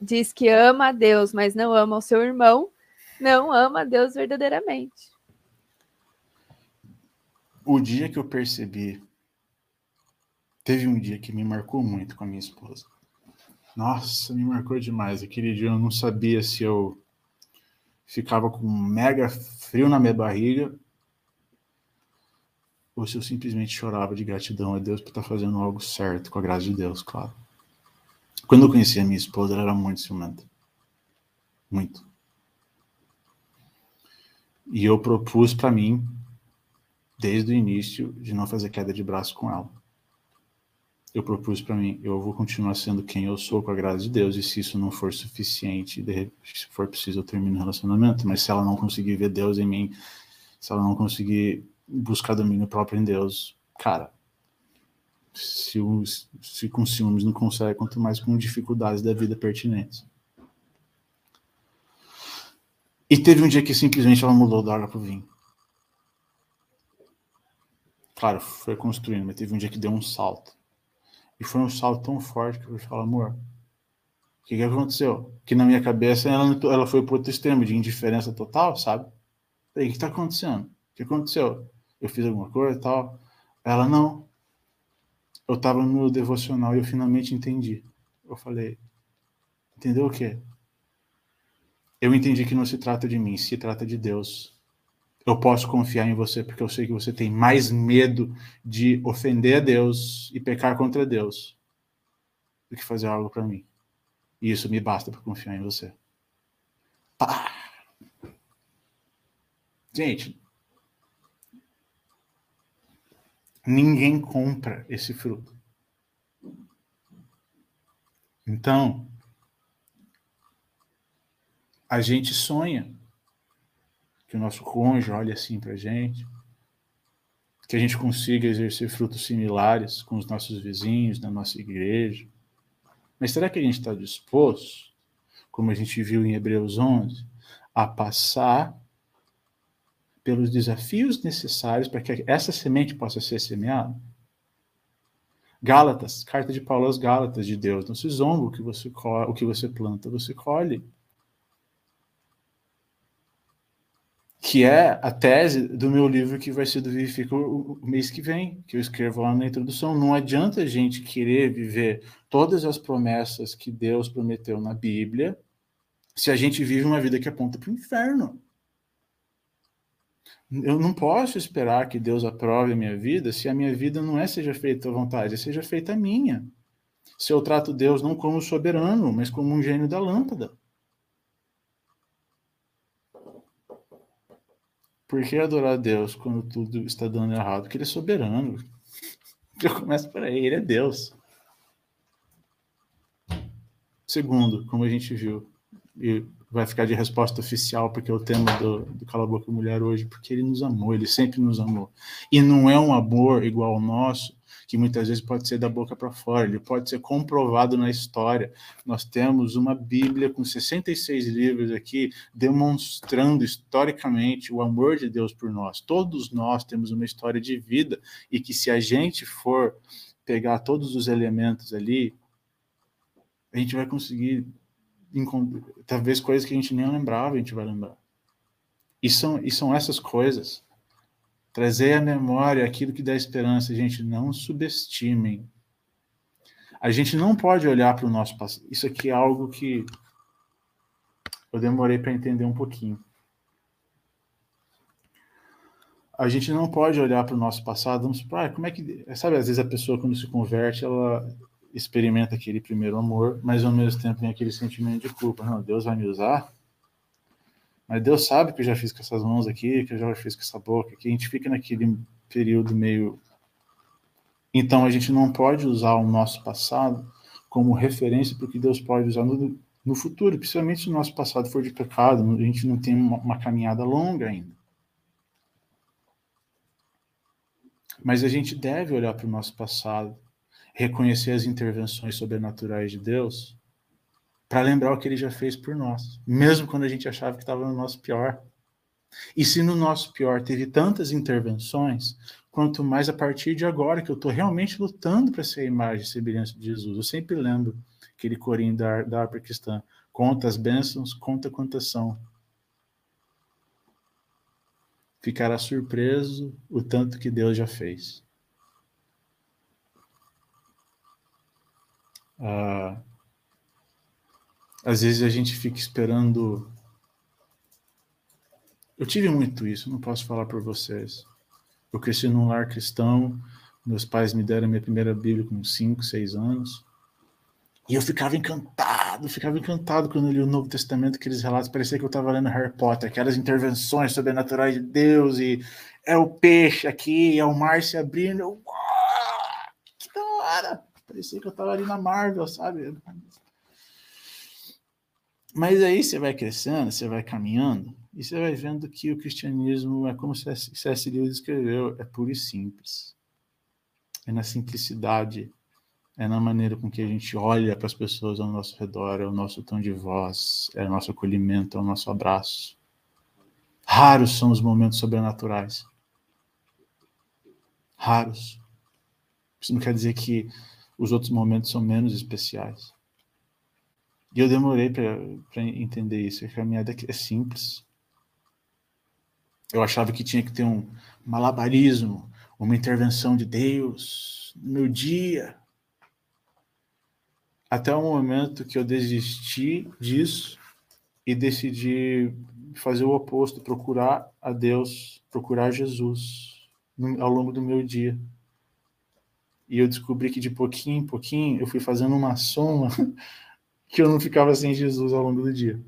diz que ama a Deus, mas não ama o seu irmão, não ama a Deus verdadeiramente. O dia que eu percebi, teve um dia que me marcou muito com a minha esposa. Nossa, me marcou demais. Aquele dia eu não sabia se eu ficava com um mega frio na minha barriga ou se eu simplesmente chorava de gratidão a Deus por estar fazendo algo certo, com a graça de Deus, claro. Quando eu conheci a minha esposa, ela era muito ciumenta. Muito. E eu propus para mim, desde o início, de não fazer queda de braço com ela. Eu propus para mim, eu vou continuar sendo quem eu sou com a graça de Deus, e se isso não for suficiente, se for preciso, eu termino o relacionamento. Mas se ela não conseguir ver Deus em mim, se ela não conseguir buscar domínio próprio em Deus, cara, se, se com ciúmes não consegue, quanto mais com dificuldades da vida pertinentes. E teve um dia que simplesmente ela mudou da água para o vinho. Claro, foi construindo, mas teve um dia que deu um salto. E foi um salto tão forte que eu falei, amor, o que, que aconteceu? Que na minha cabeça ela, ela foi para outro extremo de indiferença total, sabe? Falei, o que está acontecendo? O que aconteceu? Eu fiz alguma coisa e tal? Ela, não. Eu estava no devocional e eu finalmente entendi. Eu falei, entendeu o quê? Eu entendi que não se trata de mim, se trata de Deus. Eu posso confiar em você porque eu sei que você tem mais medo de ofender a Deus e pecar contra Deus do que fazer algo para mim. E isso me basta para confiar em você. Pá! Gente, ninguém compra esse fruto. Então, a gente sonha que o nosso cônjuge olhe assim para a gente, que a gente consiga exercer frutos similares com os nossos vizinhos, na nossa igreja. Mas será que a gente está disposto, como a gente viu em Hebreus 11, a passar pelos desafios necessários para que essa semente possa ser semeada? Gálatas, carta de Paulo aos Gálatas de Deus, não se zomba o que você o que você planta, você colhe. que é a tese do meu livro que vai ser do o mês que vem, que eu escrevo lá na introdução. Não adianta a gente querer viver todas as promessas que Deus prometeu na Bíblia se a gente vive uma vida que aponta para o inferno. Eu não posso esperar que Deus aprove a minha vida se a minha vida não é seja feita à vontade, é seja feita a minha. Se eu trato Deus não como soberano, mas como um gênio da lâmpada. Por que adorar Deus quando tudo está dando errado? Porque ele é soberano. Eu começo por aí, ele é Deus. Segundo, como a gente viu, e vai ficar de resposta oficial, porque é o tema do, do Cala Boca Mulher hoje, porque ele nos amou, ele sempre nos amou. E não é um amor igual ao nosso, que muitas vezes pode ser da boca para fora, ele pode ser comprovado na história. Nós temos uma Bíblia com 66 livros aqui, demonstrando historicamente o amor de Deus por nós. Todos nós temos uma história de vida, e que se a gente for pegar todos os elementos ali, a gente vai conseguir talvez coisas que a gente nem lembrava, a gente vai lembrar. E são, e são essas coisas. Trazer à memória aquilo que dá esperança, gente, não subestimem. A gente não pode olhar para o nosso passado. Isso aqui é algo que eu demorei para entender um pouquinho. A gente não pode olhar para o nosso passado, vamos supor, ah, como é que. Sabe, às vezes a pessoa, quando se converte, ela, experimenta aquele primeiro amor, mas ao mesmo tempo tem aquele sentimento de culpa. Não, Deus vai me usar, mas Deus sabe que eu já fiz com essas mãos aqui, que eu já fiz com essa boca, que a gente fica naquele período meio. Então a gente não pode usar o nosso passado como referência para o que Deus pode usar no, no futuro, principalmente se o nosso passado for de pecado, a gente não tem uma, uma caminhada longa ainda. Mas a gente deve olhar para o nosso passado reconhecer as intervenções sobrenaturais de Deus para lembrar o que ele já fez por nós, mesmo quando a gente achava que estava no nosso pior. E se no nosso pior teve tantas intervenções, quanto mais a partir de agora que eu estou realmente lutando para ser a imagem e semelhança de Jesus. Eu sempre lembro aquele corinho da, da harpa cristã. Conta as bênçãos, conta quantas são. Ficará surpreso o tanto que Deus já fez. Ah, às vezes a gente fica esperando. Eu tive muito isso, não posso falar por vocês. Eu cresci num lar cristão, meus pais me deram minha primeira Bíblia com 5, 6 anos. E eu ficava encantado, ficava encantado quando eu li o Novo Testamento, aqueles relatos, parecia que eu estava lendo Harry Potter, aquelas intervenções sobrenaturais de Deus, e é o peixe aqui, é o mar se abrindo. Que da hora! Parecia que eu estava ali na Marvel, sabe? Mas aí você vai crescendo, você vai caminhando, e você vai vendo que o cristianismo é como C.S. Lewis escreveu, é puro e simples. É na simplicidade, é na maneira com que a gente olha para as pessoas ao nosso redor, é o nosso tom de voz, é o nosso acolhimento, é o nosso abraço. Raros são os momentos sobrenaturais. Raros. Isso não quer dizer que os outros momentos são menos especiais. E eu demorei para entender isso. A caminhada é simples. Eu achava que tinha que ter um malabarismo, uma intervenção de Deus no meu dia. Até o momento que eu desisti disso e decidi fazer o oposto, procurar a Deus, procurar Jesus ao longo do meu dia. E eu descobri que de pouquinho em pouquinho eu fui fazendo uma soma que eu não ficava sem Jesus ao longo do dia.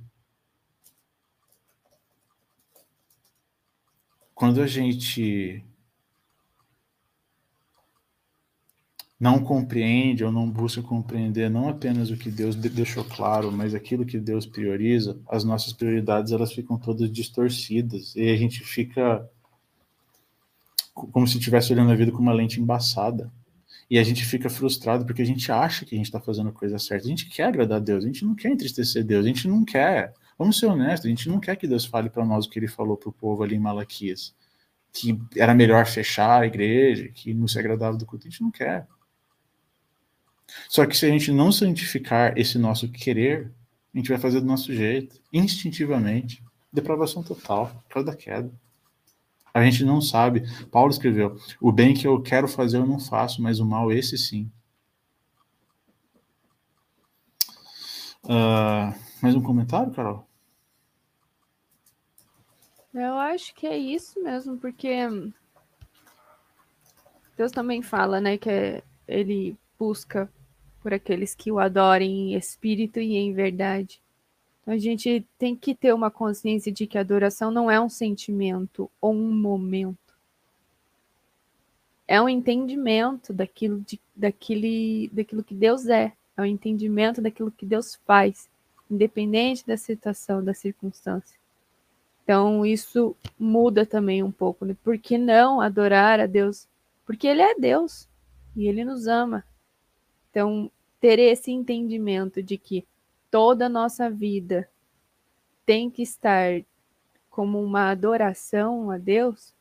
Quando a gente não compreende ou não busca compreender não apenas o que Deus deixou claro, mas aquilo que Deus prioriza, as nossas prioridades elas ficam todas distorcidas e a gente fica como se estivesse olhando a vida com uma lente embaçada. E a gente fica frustrado porque a gente acha que a gente está fazendo a coisa certa. A gente quer agradar a Deus, a gente não quer entristecer Deus, a gente não quer. Vamos ser honestos, a gente não quer que Deus fale para nós o que ele falou para o povo ali em Malaquias. Que era melhor fechar a igreja, que não se agradava do culto. A gente não quer. Só que se a gente não santificar esse nosso querer, a gente vai fazer do nosso jeito, instintivamente. Depravação total, por causa da queda. A gente não sabe. Paulo escreveu: o bem que eu quero fazer eu não faço, mas o mal, esse sim. Uh, mais um comentário, Carol? Eu acho que é isso mesmo, porque Deus também fala, né, que ele busca por aqueles que o adorem em espírito e em verdade. Então a gente tem que ter uma consciência de que a adoração não é um sentimento ou um momento. É um entendimento daquilo, de, daquele, daquilo que Deus é. É um entendimento daquilo que Deus faz, independente da situação, da circunstância. Então, isso muda também um pouco. Né? Por que não adorar a Deus? Porque Ele é Deus e Ele nos ama. Então, ter esse entendimento de que toda a nossa vida tem que estar como uma adoração a Deus,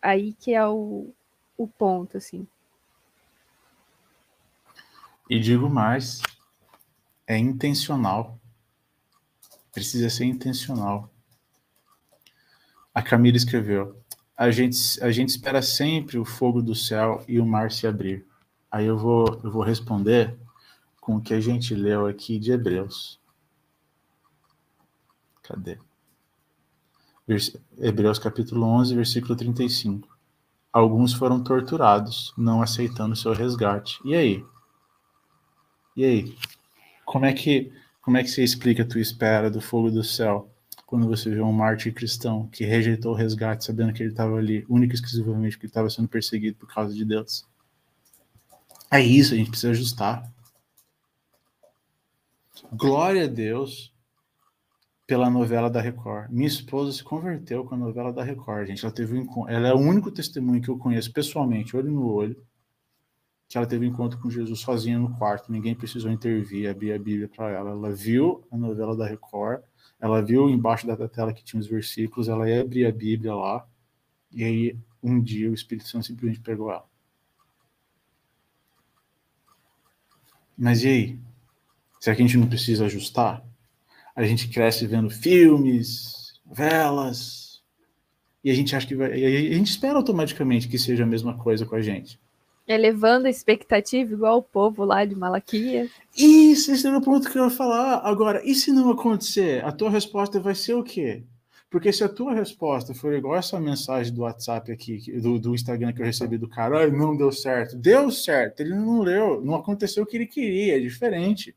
aí que é o, o ponto, assim. E digo mais, é intencional. Precisa ser intencional. A Camila escreveu: a gente, a gente espera sempre o fogo do céu e o mar se abrir. Aí eu vou, eu vou responder com o que a gente leu aqui de Hebreus. Cadê? Hebreus capítulo 11, versículo 35. Alguns foram torturados, não aceitando seu resgate. E aí? E aí? Como é que como é que você explica a tua espera do fogo do céu quando você vê um mártir cristão que rejeitou o resgate sabendo que ele estava ali única e exclusivamente porque estava sendo perseguido por causa de Deus? É isso, a gente precisa ajustar. Glória a Deus pela novela da Record. Minha esposa se converteu com a novela da Record, gente. Ela teve um, ela é o único testemunho que eu conheço pessoalmente, olho no olho, que ela teve um encontro com Jesus sozinha no quarto. Ninguém precisou intervir, abrir a Bíblia para ela. Ela viu a novela da Record, ela viu embaixo da tela que tinha os versículos, ela ia abrir a Bíblia lá, e aí um dia o Espírito Santo simplesmente pegou ela. Mas e aí? Será que a gente não precisa ajustar? A gente cresce vendo filmes, velas, e a gente acha que vai. A gente espera automaticamente que seja a mesma coisa com a gente. Elevando a expectativa, igual o povo lá de Malaquias. Isso, esse é o ponto que eu ia falar. Agora, e se não acontecer? A tua resposta vai ser o quê? Porque se a tua resposta for igual essa mensagem do WhatsApp aqui, do, do Instagram que eu recebi do cara, não deu certo. Deu certo, ele não leu, não aconteceu o que ele queria, é diferente.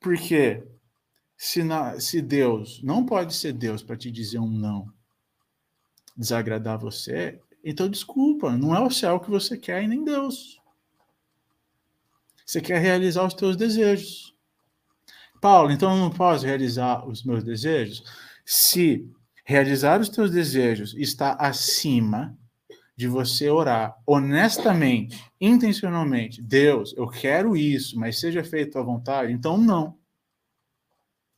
Porque se, na, se Deus não pode ser Deus para te dizer um não, desagradar você, então desculpa, não é o céu que você quer e nem Deus. Você quer realizar os teus desejos. Paulo, então eu não posso realizar os meus desejos? Se realizar os teus desejos está acima de você orar honestamente, intencionalmente, Deus, eu quero isso, mas seja feito à vontade, então não.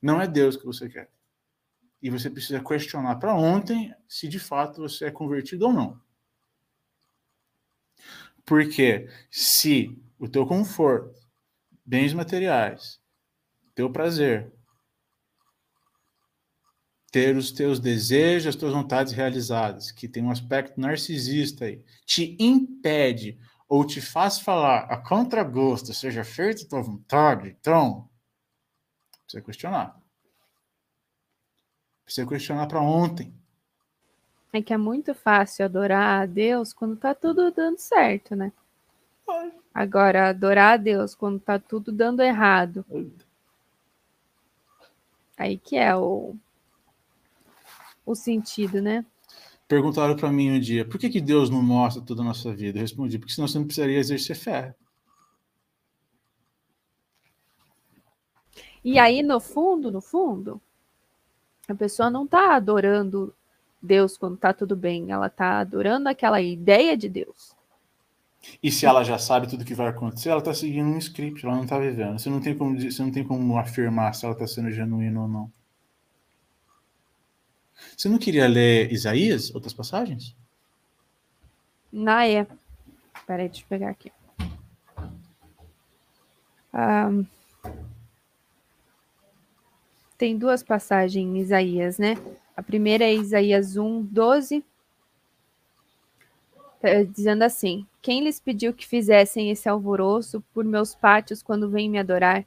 Não é Deus que você quer. E você precisa questionar para ontem se de fato você é convertido ou não. Porque se o teu conforto, bens materiais, teu prazer, ter os teus desejos, as tuas vontades realizadas, que tem um aspecto narcisista aí, te impede ou te faz falar a contragosto, seja feita a tua vontade, então, precisa questionar. Precisa questionar para ontem. É que é muito fácil adorar a Deus quando tá tudo dando certo, né? Agora, adorar a Deus quando tá tudo dando errado. Aí que é o, o sentido, né? Perguntaram para mim um dia, por que, que Deus não mostra toda a nossa vida? Eu respondi, porque senão você não precisaria exercer fé. E aí, no fundo, no fundo, a pessoa não está adorando Deus quando está tudo bem, ela está adorando aquela ideia de Deus. E se ela já sabe tudo que vai acontecer, ela está seguindo um script, ela não está vivendo. Você não tem como, você não tem como afirmar se ela está sendo genuína ou não. Você não queria ler Isaías, outras passagens? Na é. Peraí, deixa eu pegar aqui. Um... tem duas passagens em Isaías, né? A primeira é Isaías 1, 12, é, dizendo assim: Quem lhes pediu que fizessem esse alvoroço por meus pátios quando vêm me adorar?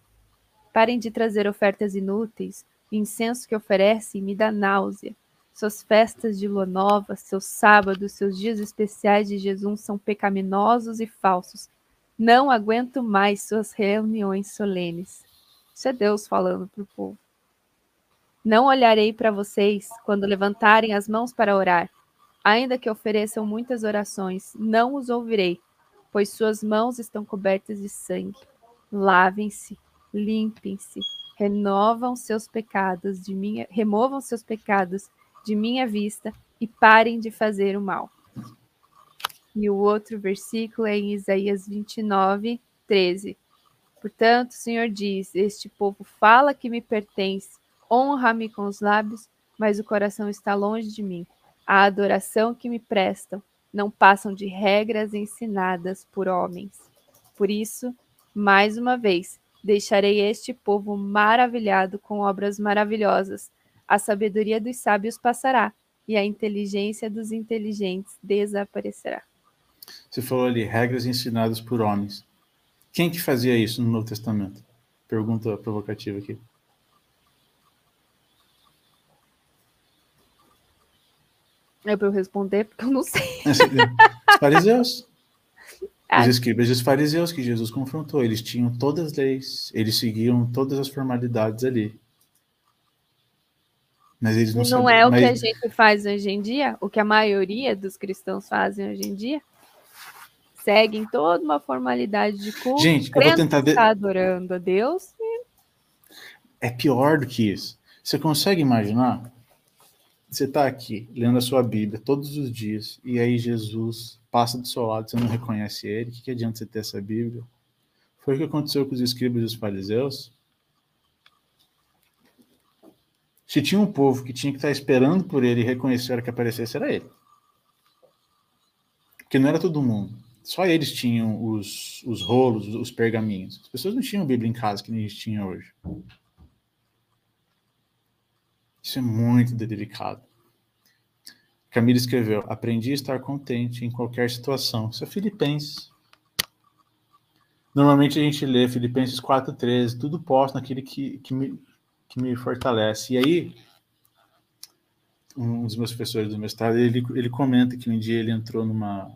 Parem de trazer ofertas inúteis, o incenso que oferecem me dá náusea. Suas festas de lua nova, seus sábados, seus dias especiais de Jesus são pecaminosos e falsos. Não aguento mais suas reuniões solenes. Isso é Deus falando para o povo. Não olharei para vocês quando levantarem as mãos para orar. Ainda que ofereçam muitas orações, não os ouvirei, pois suas mãos estão cobertas de sangue. Lavem-se, limpem-se, renovam seus pecados de minha, removam seus pecados de minha vista e parem de fazer o mal. E o outro versículo é em Isaías 29, 13. Portanto, o Senhor diz: Este povo fala que me pertence, honra-me com os lábios, mas o coração está longe de mim. A adoração que me prestam não passam de regras ensinadas por homens. Por isso, mais uma vez, deixarei este povo maravilhado com obras maravilhosas. A sabedoria dos sábios passará e a inteligência dos inteligentes desaparecerá. Você falou ali, regras ensinadas por homens. Quem que fazia isso no Novo Testamento? Pergunta provocativa aqui. É para eu responder, porque eu não sei. Os fariseus. Ah. Os escribas e os fariseus que Jesus confrontou, eles tinham todas as leis, eles seguiam todas as formalidades ali. Mas eles não, não é o mas... que a gente faz hoje em dia? O que a maioria dos cristãos fazem hoje em dia? seguem toda uma formalidade de culto. Gente, eu vou tentar. De... adorando a Deus. E... É pior do que isso. Você consegue imaginar? Você está aqui lendo a sua Bíblia todos os dias e aí Jesus passa do seu lado, você não reconhece ele. O que, que adianta você ter essa Bíblia? Foi o que aconteceu com os escribas e os fariseus. Se tinha um povo que tinha que estar esperando por ele e reconhecer que aparecesse, era ele. Porque não era todo mundo. Só eles tinham os, os rolos, os pergaminhos. As pessoas não tinham Bíblia em casa que nem a gente tinha hoje. Isso é muito delicado. Camila escreveu: Aprendi a estar contente em qualquer situação. Isso é Filipenses. Normalmente a gente lê Filipenses 4,13, tudo posso naquele que, que, me, que me fortalece. E aí, um dos meus professores do mestrado, ele, ele comenta que um dia ele entrou numa,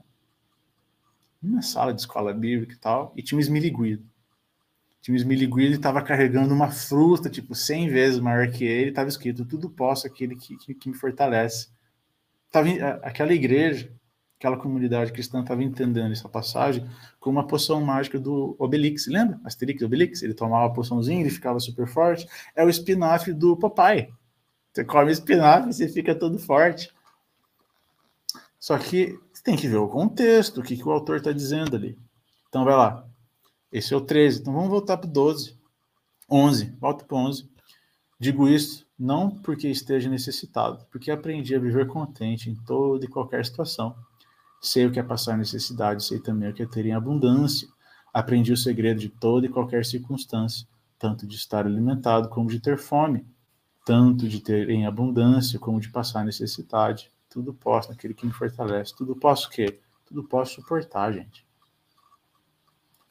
numa sala de escola bíblica e tal, e tinha um esmiliguido. Tinha um esmiliguido e estava carregando uma fruta, tipo, 100 vezes maior que ele, estava escrito, tudo posso aquele que, que, que me fortalece. Tava, aquela igreja, aquela comunidade cristã estava entendendo essa passagem como uma poção mágica do Obelix, lembra? Asterix Obelix, ele tomava a poçãozinha, ele ficava super forte. É o espinafre do papai. Você come espinafre, você fica todo forte. Só que você tem que ver o contexto, o que, que o autor está dizendo ali. Então vai lá. Esse é o 13. Então vamos voltar para o 12. 11. Volta para o 11. Digo isso não porque esteja necessitado, porque aprendi a viver contente em toda e qualquer situação. Sei o que é passar necessidade, sei também o que é ter em abundância. Aprendi o segredo de toda e qualquer circunstância, tanto de estar alimentado como de ter fome, tanto de ter em abundância como de passar necessidade. Tudo posso naquele que me fortalece. Tudo posso o quê? Tudo posso suportar, gente.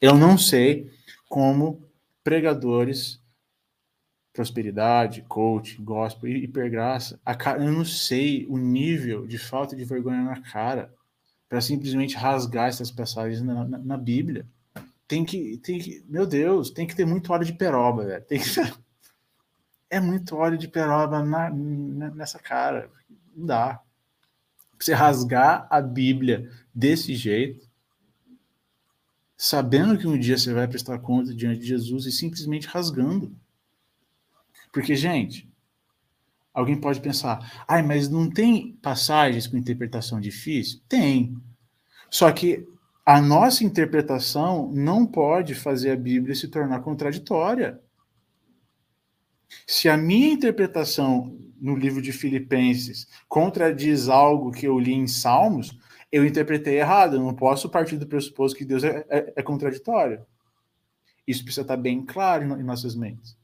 Eu não sei como pregadores, prosperidade, coach, gospel, hipergraça, eu não sei o nível de falta de vergonha na cara para simplesmente rasgar essas passagens na, na, na, Bíblia. Tem que, tem que, meu Deus, tem que ter muito óleo de peroba, velho. Tem que, é muito óleo de peroba na, nessa cara. Não dá você rasgar a Bíblia desse jeito, sabendo que um dia você vai prestar conta diante de Jesus e simplesmente rasgando. Porque, gente, alguém pode pensar, ai, mas não tem passagens com interpretação difícil? Tem. Só que a nossa interpretação não pode fazer a Bíblia se tornar contraditória. Se a minha interpretação no livro de Filipenses contradiz algo que eu li em Salmos, eu interpretei errado. Eu não posso partir do pressuposto que Deus é, é, é contraditório. Isso precisa estar bem claro em nossas mentes.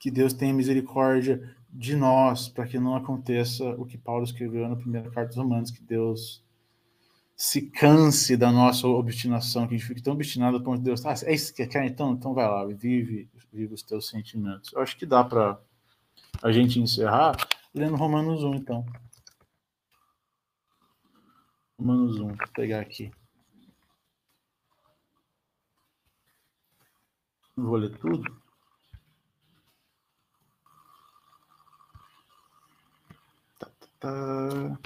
Que Deus tenha misericórdia de nós, para que não aconteça o que Paulo escreveu na primeira carta dos Romanos, que Deus se canse da nossa obstinação, que a gente fique tão obstinado a ponto de Deus, ah, é isso que quer, então, então vai lá, vive, vive os teus sentimentos. Eu acho que dá para a gente encerrar lendo Romanos 1, então. Romanos 1, vou pegar aqui. Não vou ler tudo. Tá,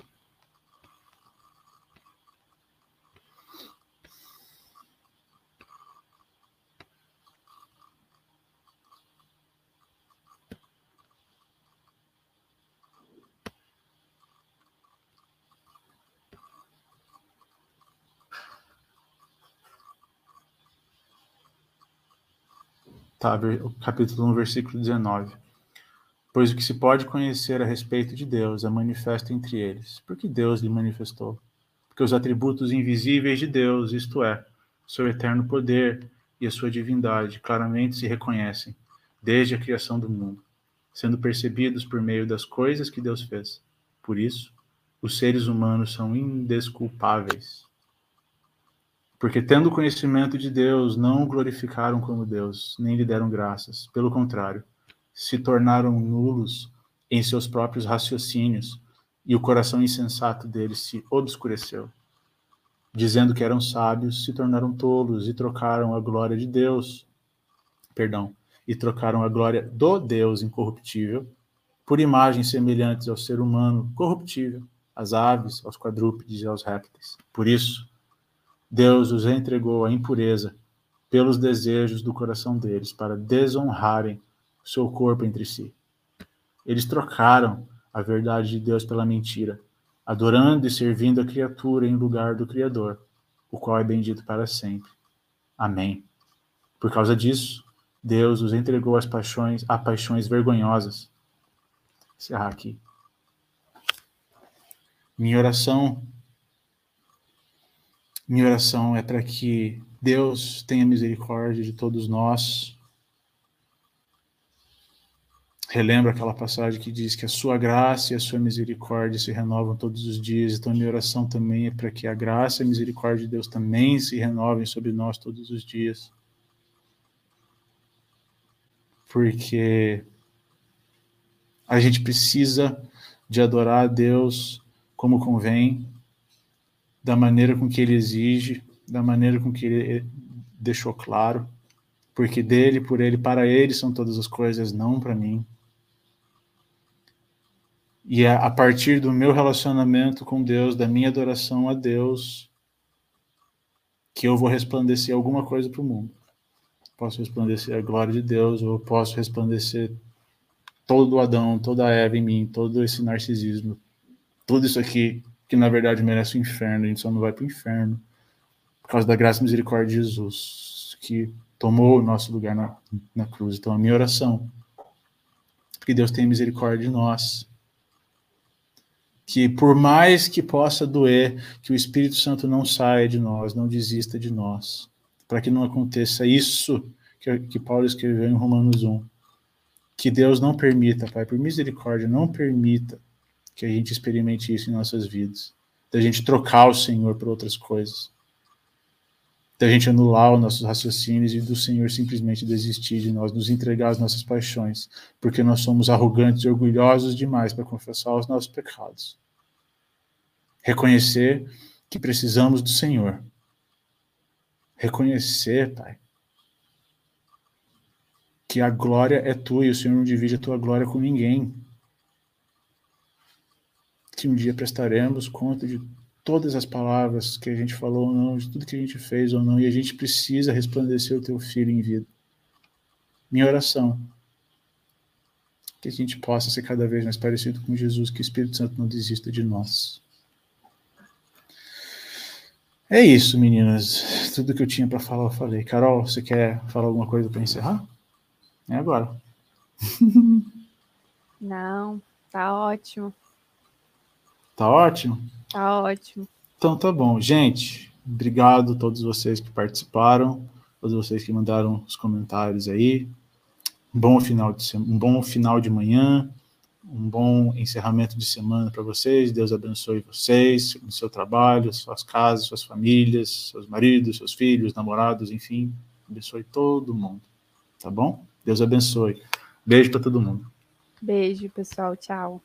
tá, capítulo 1, versículo 19. Pois o que se pode conhecer a respeito de Deus é manifesto entre eles. Porque Deus lhe manifestou. Porque os atributos invisíveis de Deus, isto é, seu eterno poder e a sua divindade, claramente se reconhecem desde a criação do mundo, sendo percebidos por meio das coisas que Deus fez. Por isso, os seres humanos são indesculpáveis porque, tendo conhecimento de Deus, não o glorificaram como Deus, nem lhe deram graças. Pelo contrário, se tornaram nulos em seus próprios raciocínios, e o coração insensato deles se obscureceu. Dizendo que eram sábios, se tornaram tolos e trocaram a glória de Deus, perdão, e trocaram a glória do Deus incorruptível por imagens semelhantes ao ser humano corruptível, às aves, aos quadrúpedes e aos répteis. Por isso, Deus os entregou à impureza pelos desejos do coração deles, para desonrarem seu corpo entre si. Eles trocaram a verdade de Deus pela mentira, adorando e servindo a criatura em lugar do Criador, o qual é bendito para sempre. Amém. Por causa disso, Deus os entregou às paixões, a paixões vergonhosas. Encerrar aqui. Minha oração minha oração é para que Deus tenha misericórdia de todos nós. Relembro aquela passagem que diz que a sua graça e a sua misericórdia se renovam todos os dias. Então, minha oração também é para que a graça e a misericórdia de Deus também se renovem sobre nós todos os dias. Porque a gente precisa de adorar a Deus como convém, da maneira com que ele exige, da maneira com que ele deixou claro, porque dele, por ele, para ele são todas as coisas, não para mim. E é a partir do meu relacionamento com Deus, da minha adoração a Deus, que eu vou resplandecer alguma coisa para o mundo. Posso resplandecer a glória de Deus, ou posso resplandecer todo o Adão, toda a Eva em mim, todo esse narcisismo, tudo isso aqui que na verdade merece o inferno, a gente só não vai para o inferno por causa da graça e misericórdia de Jesus, que tomou o nosso lugar na, na cruz. Então, a minha oração, que Deus tenha misericórdia de nós, que por mais que possa doer, que o Espírito Santo não saia de nós, não desista de nós, para que não aconteça isso que, que Paulo escreveu em Romanos 1. Que Deus não permita, Pai, por misericórdia, não permita que a gente experimente isso em nossas vidas. Da gente trocar o Senhor por outras coisas. Da gente anular os nossos raciocínios e do Senhor simplesmente desistir de nós, nos entregar às nossas paixões, porque nós somos arrogantes e orgulhosos demais para confessar os nossos pecados. Reconhecer que precisamos do Senhor. Reconhecer, Pai, que a glória é tua e o Senhor não divide a tua glória com ninguém que um dia prestaremos conta de todas as palavras que a gente falou ou não, de tudo que a gente fez ou não, e a gente precisa resplandecer o teu filho em vida. Minha oração que a gente possa ser cada vez mais parecido com Jesus, que o Espírito Santo não desista de nós. É isso, meninas. Tudo que eu tinha para falar, eu falei. Carol, você quer falar alguma coisa para encerrar? É agora. Não, tá ótimo. Tá ótimo? Tá ótimo. Então tá bom. Gente, obrigado a todos vocês que participaram, todos vocês que mandaram os comentários aí. bom final de um bom final de manhã, um bom encerramento de semana para vocês. Deus abençoe vocês no seu trabalho, suas casas, suas famílias, seus maridos, seus filhos, namorados, enfim, abençoe todo mundo. Tá bom? Deus abençoe. Beijo para todo mundo. Beijo, pessoal. Tchau.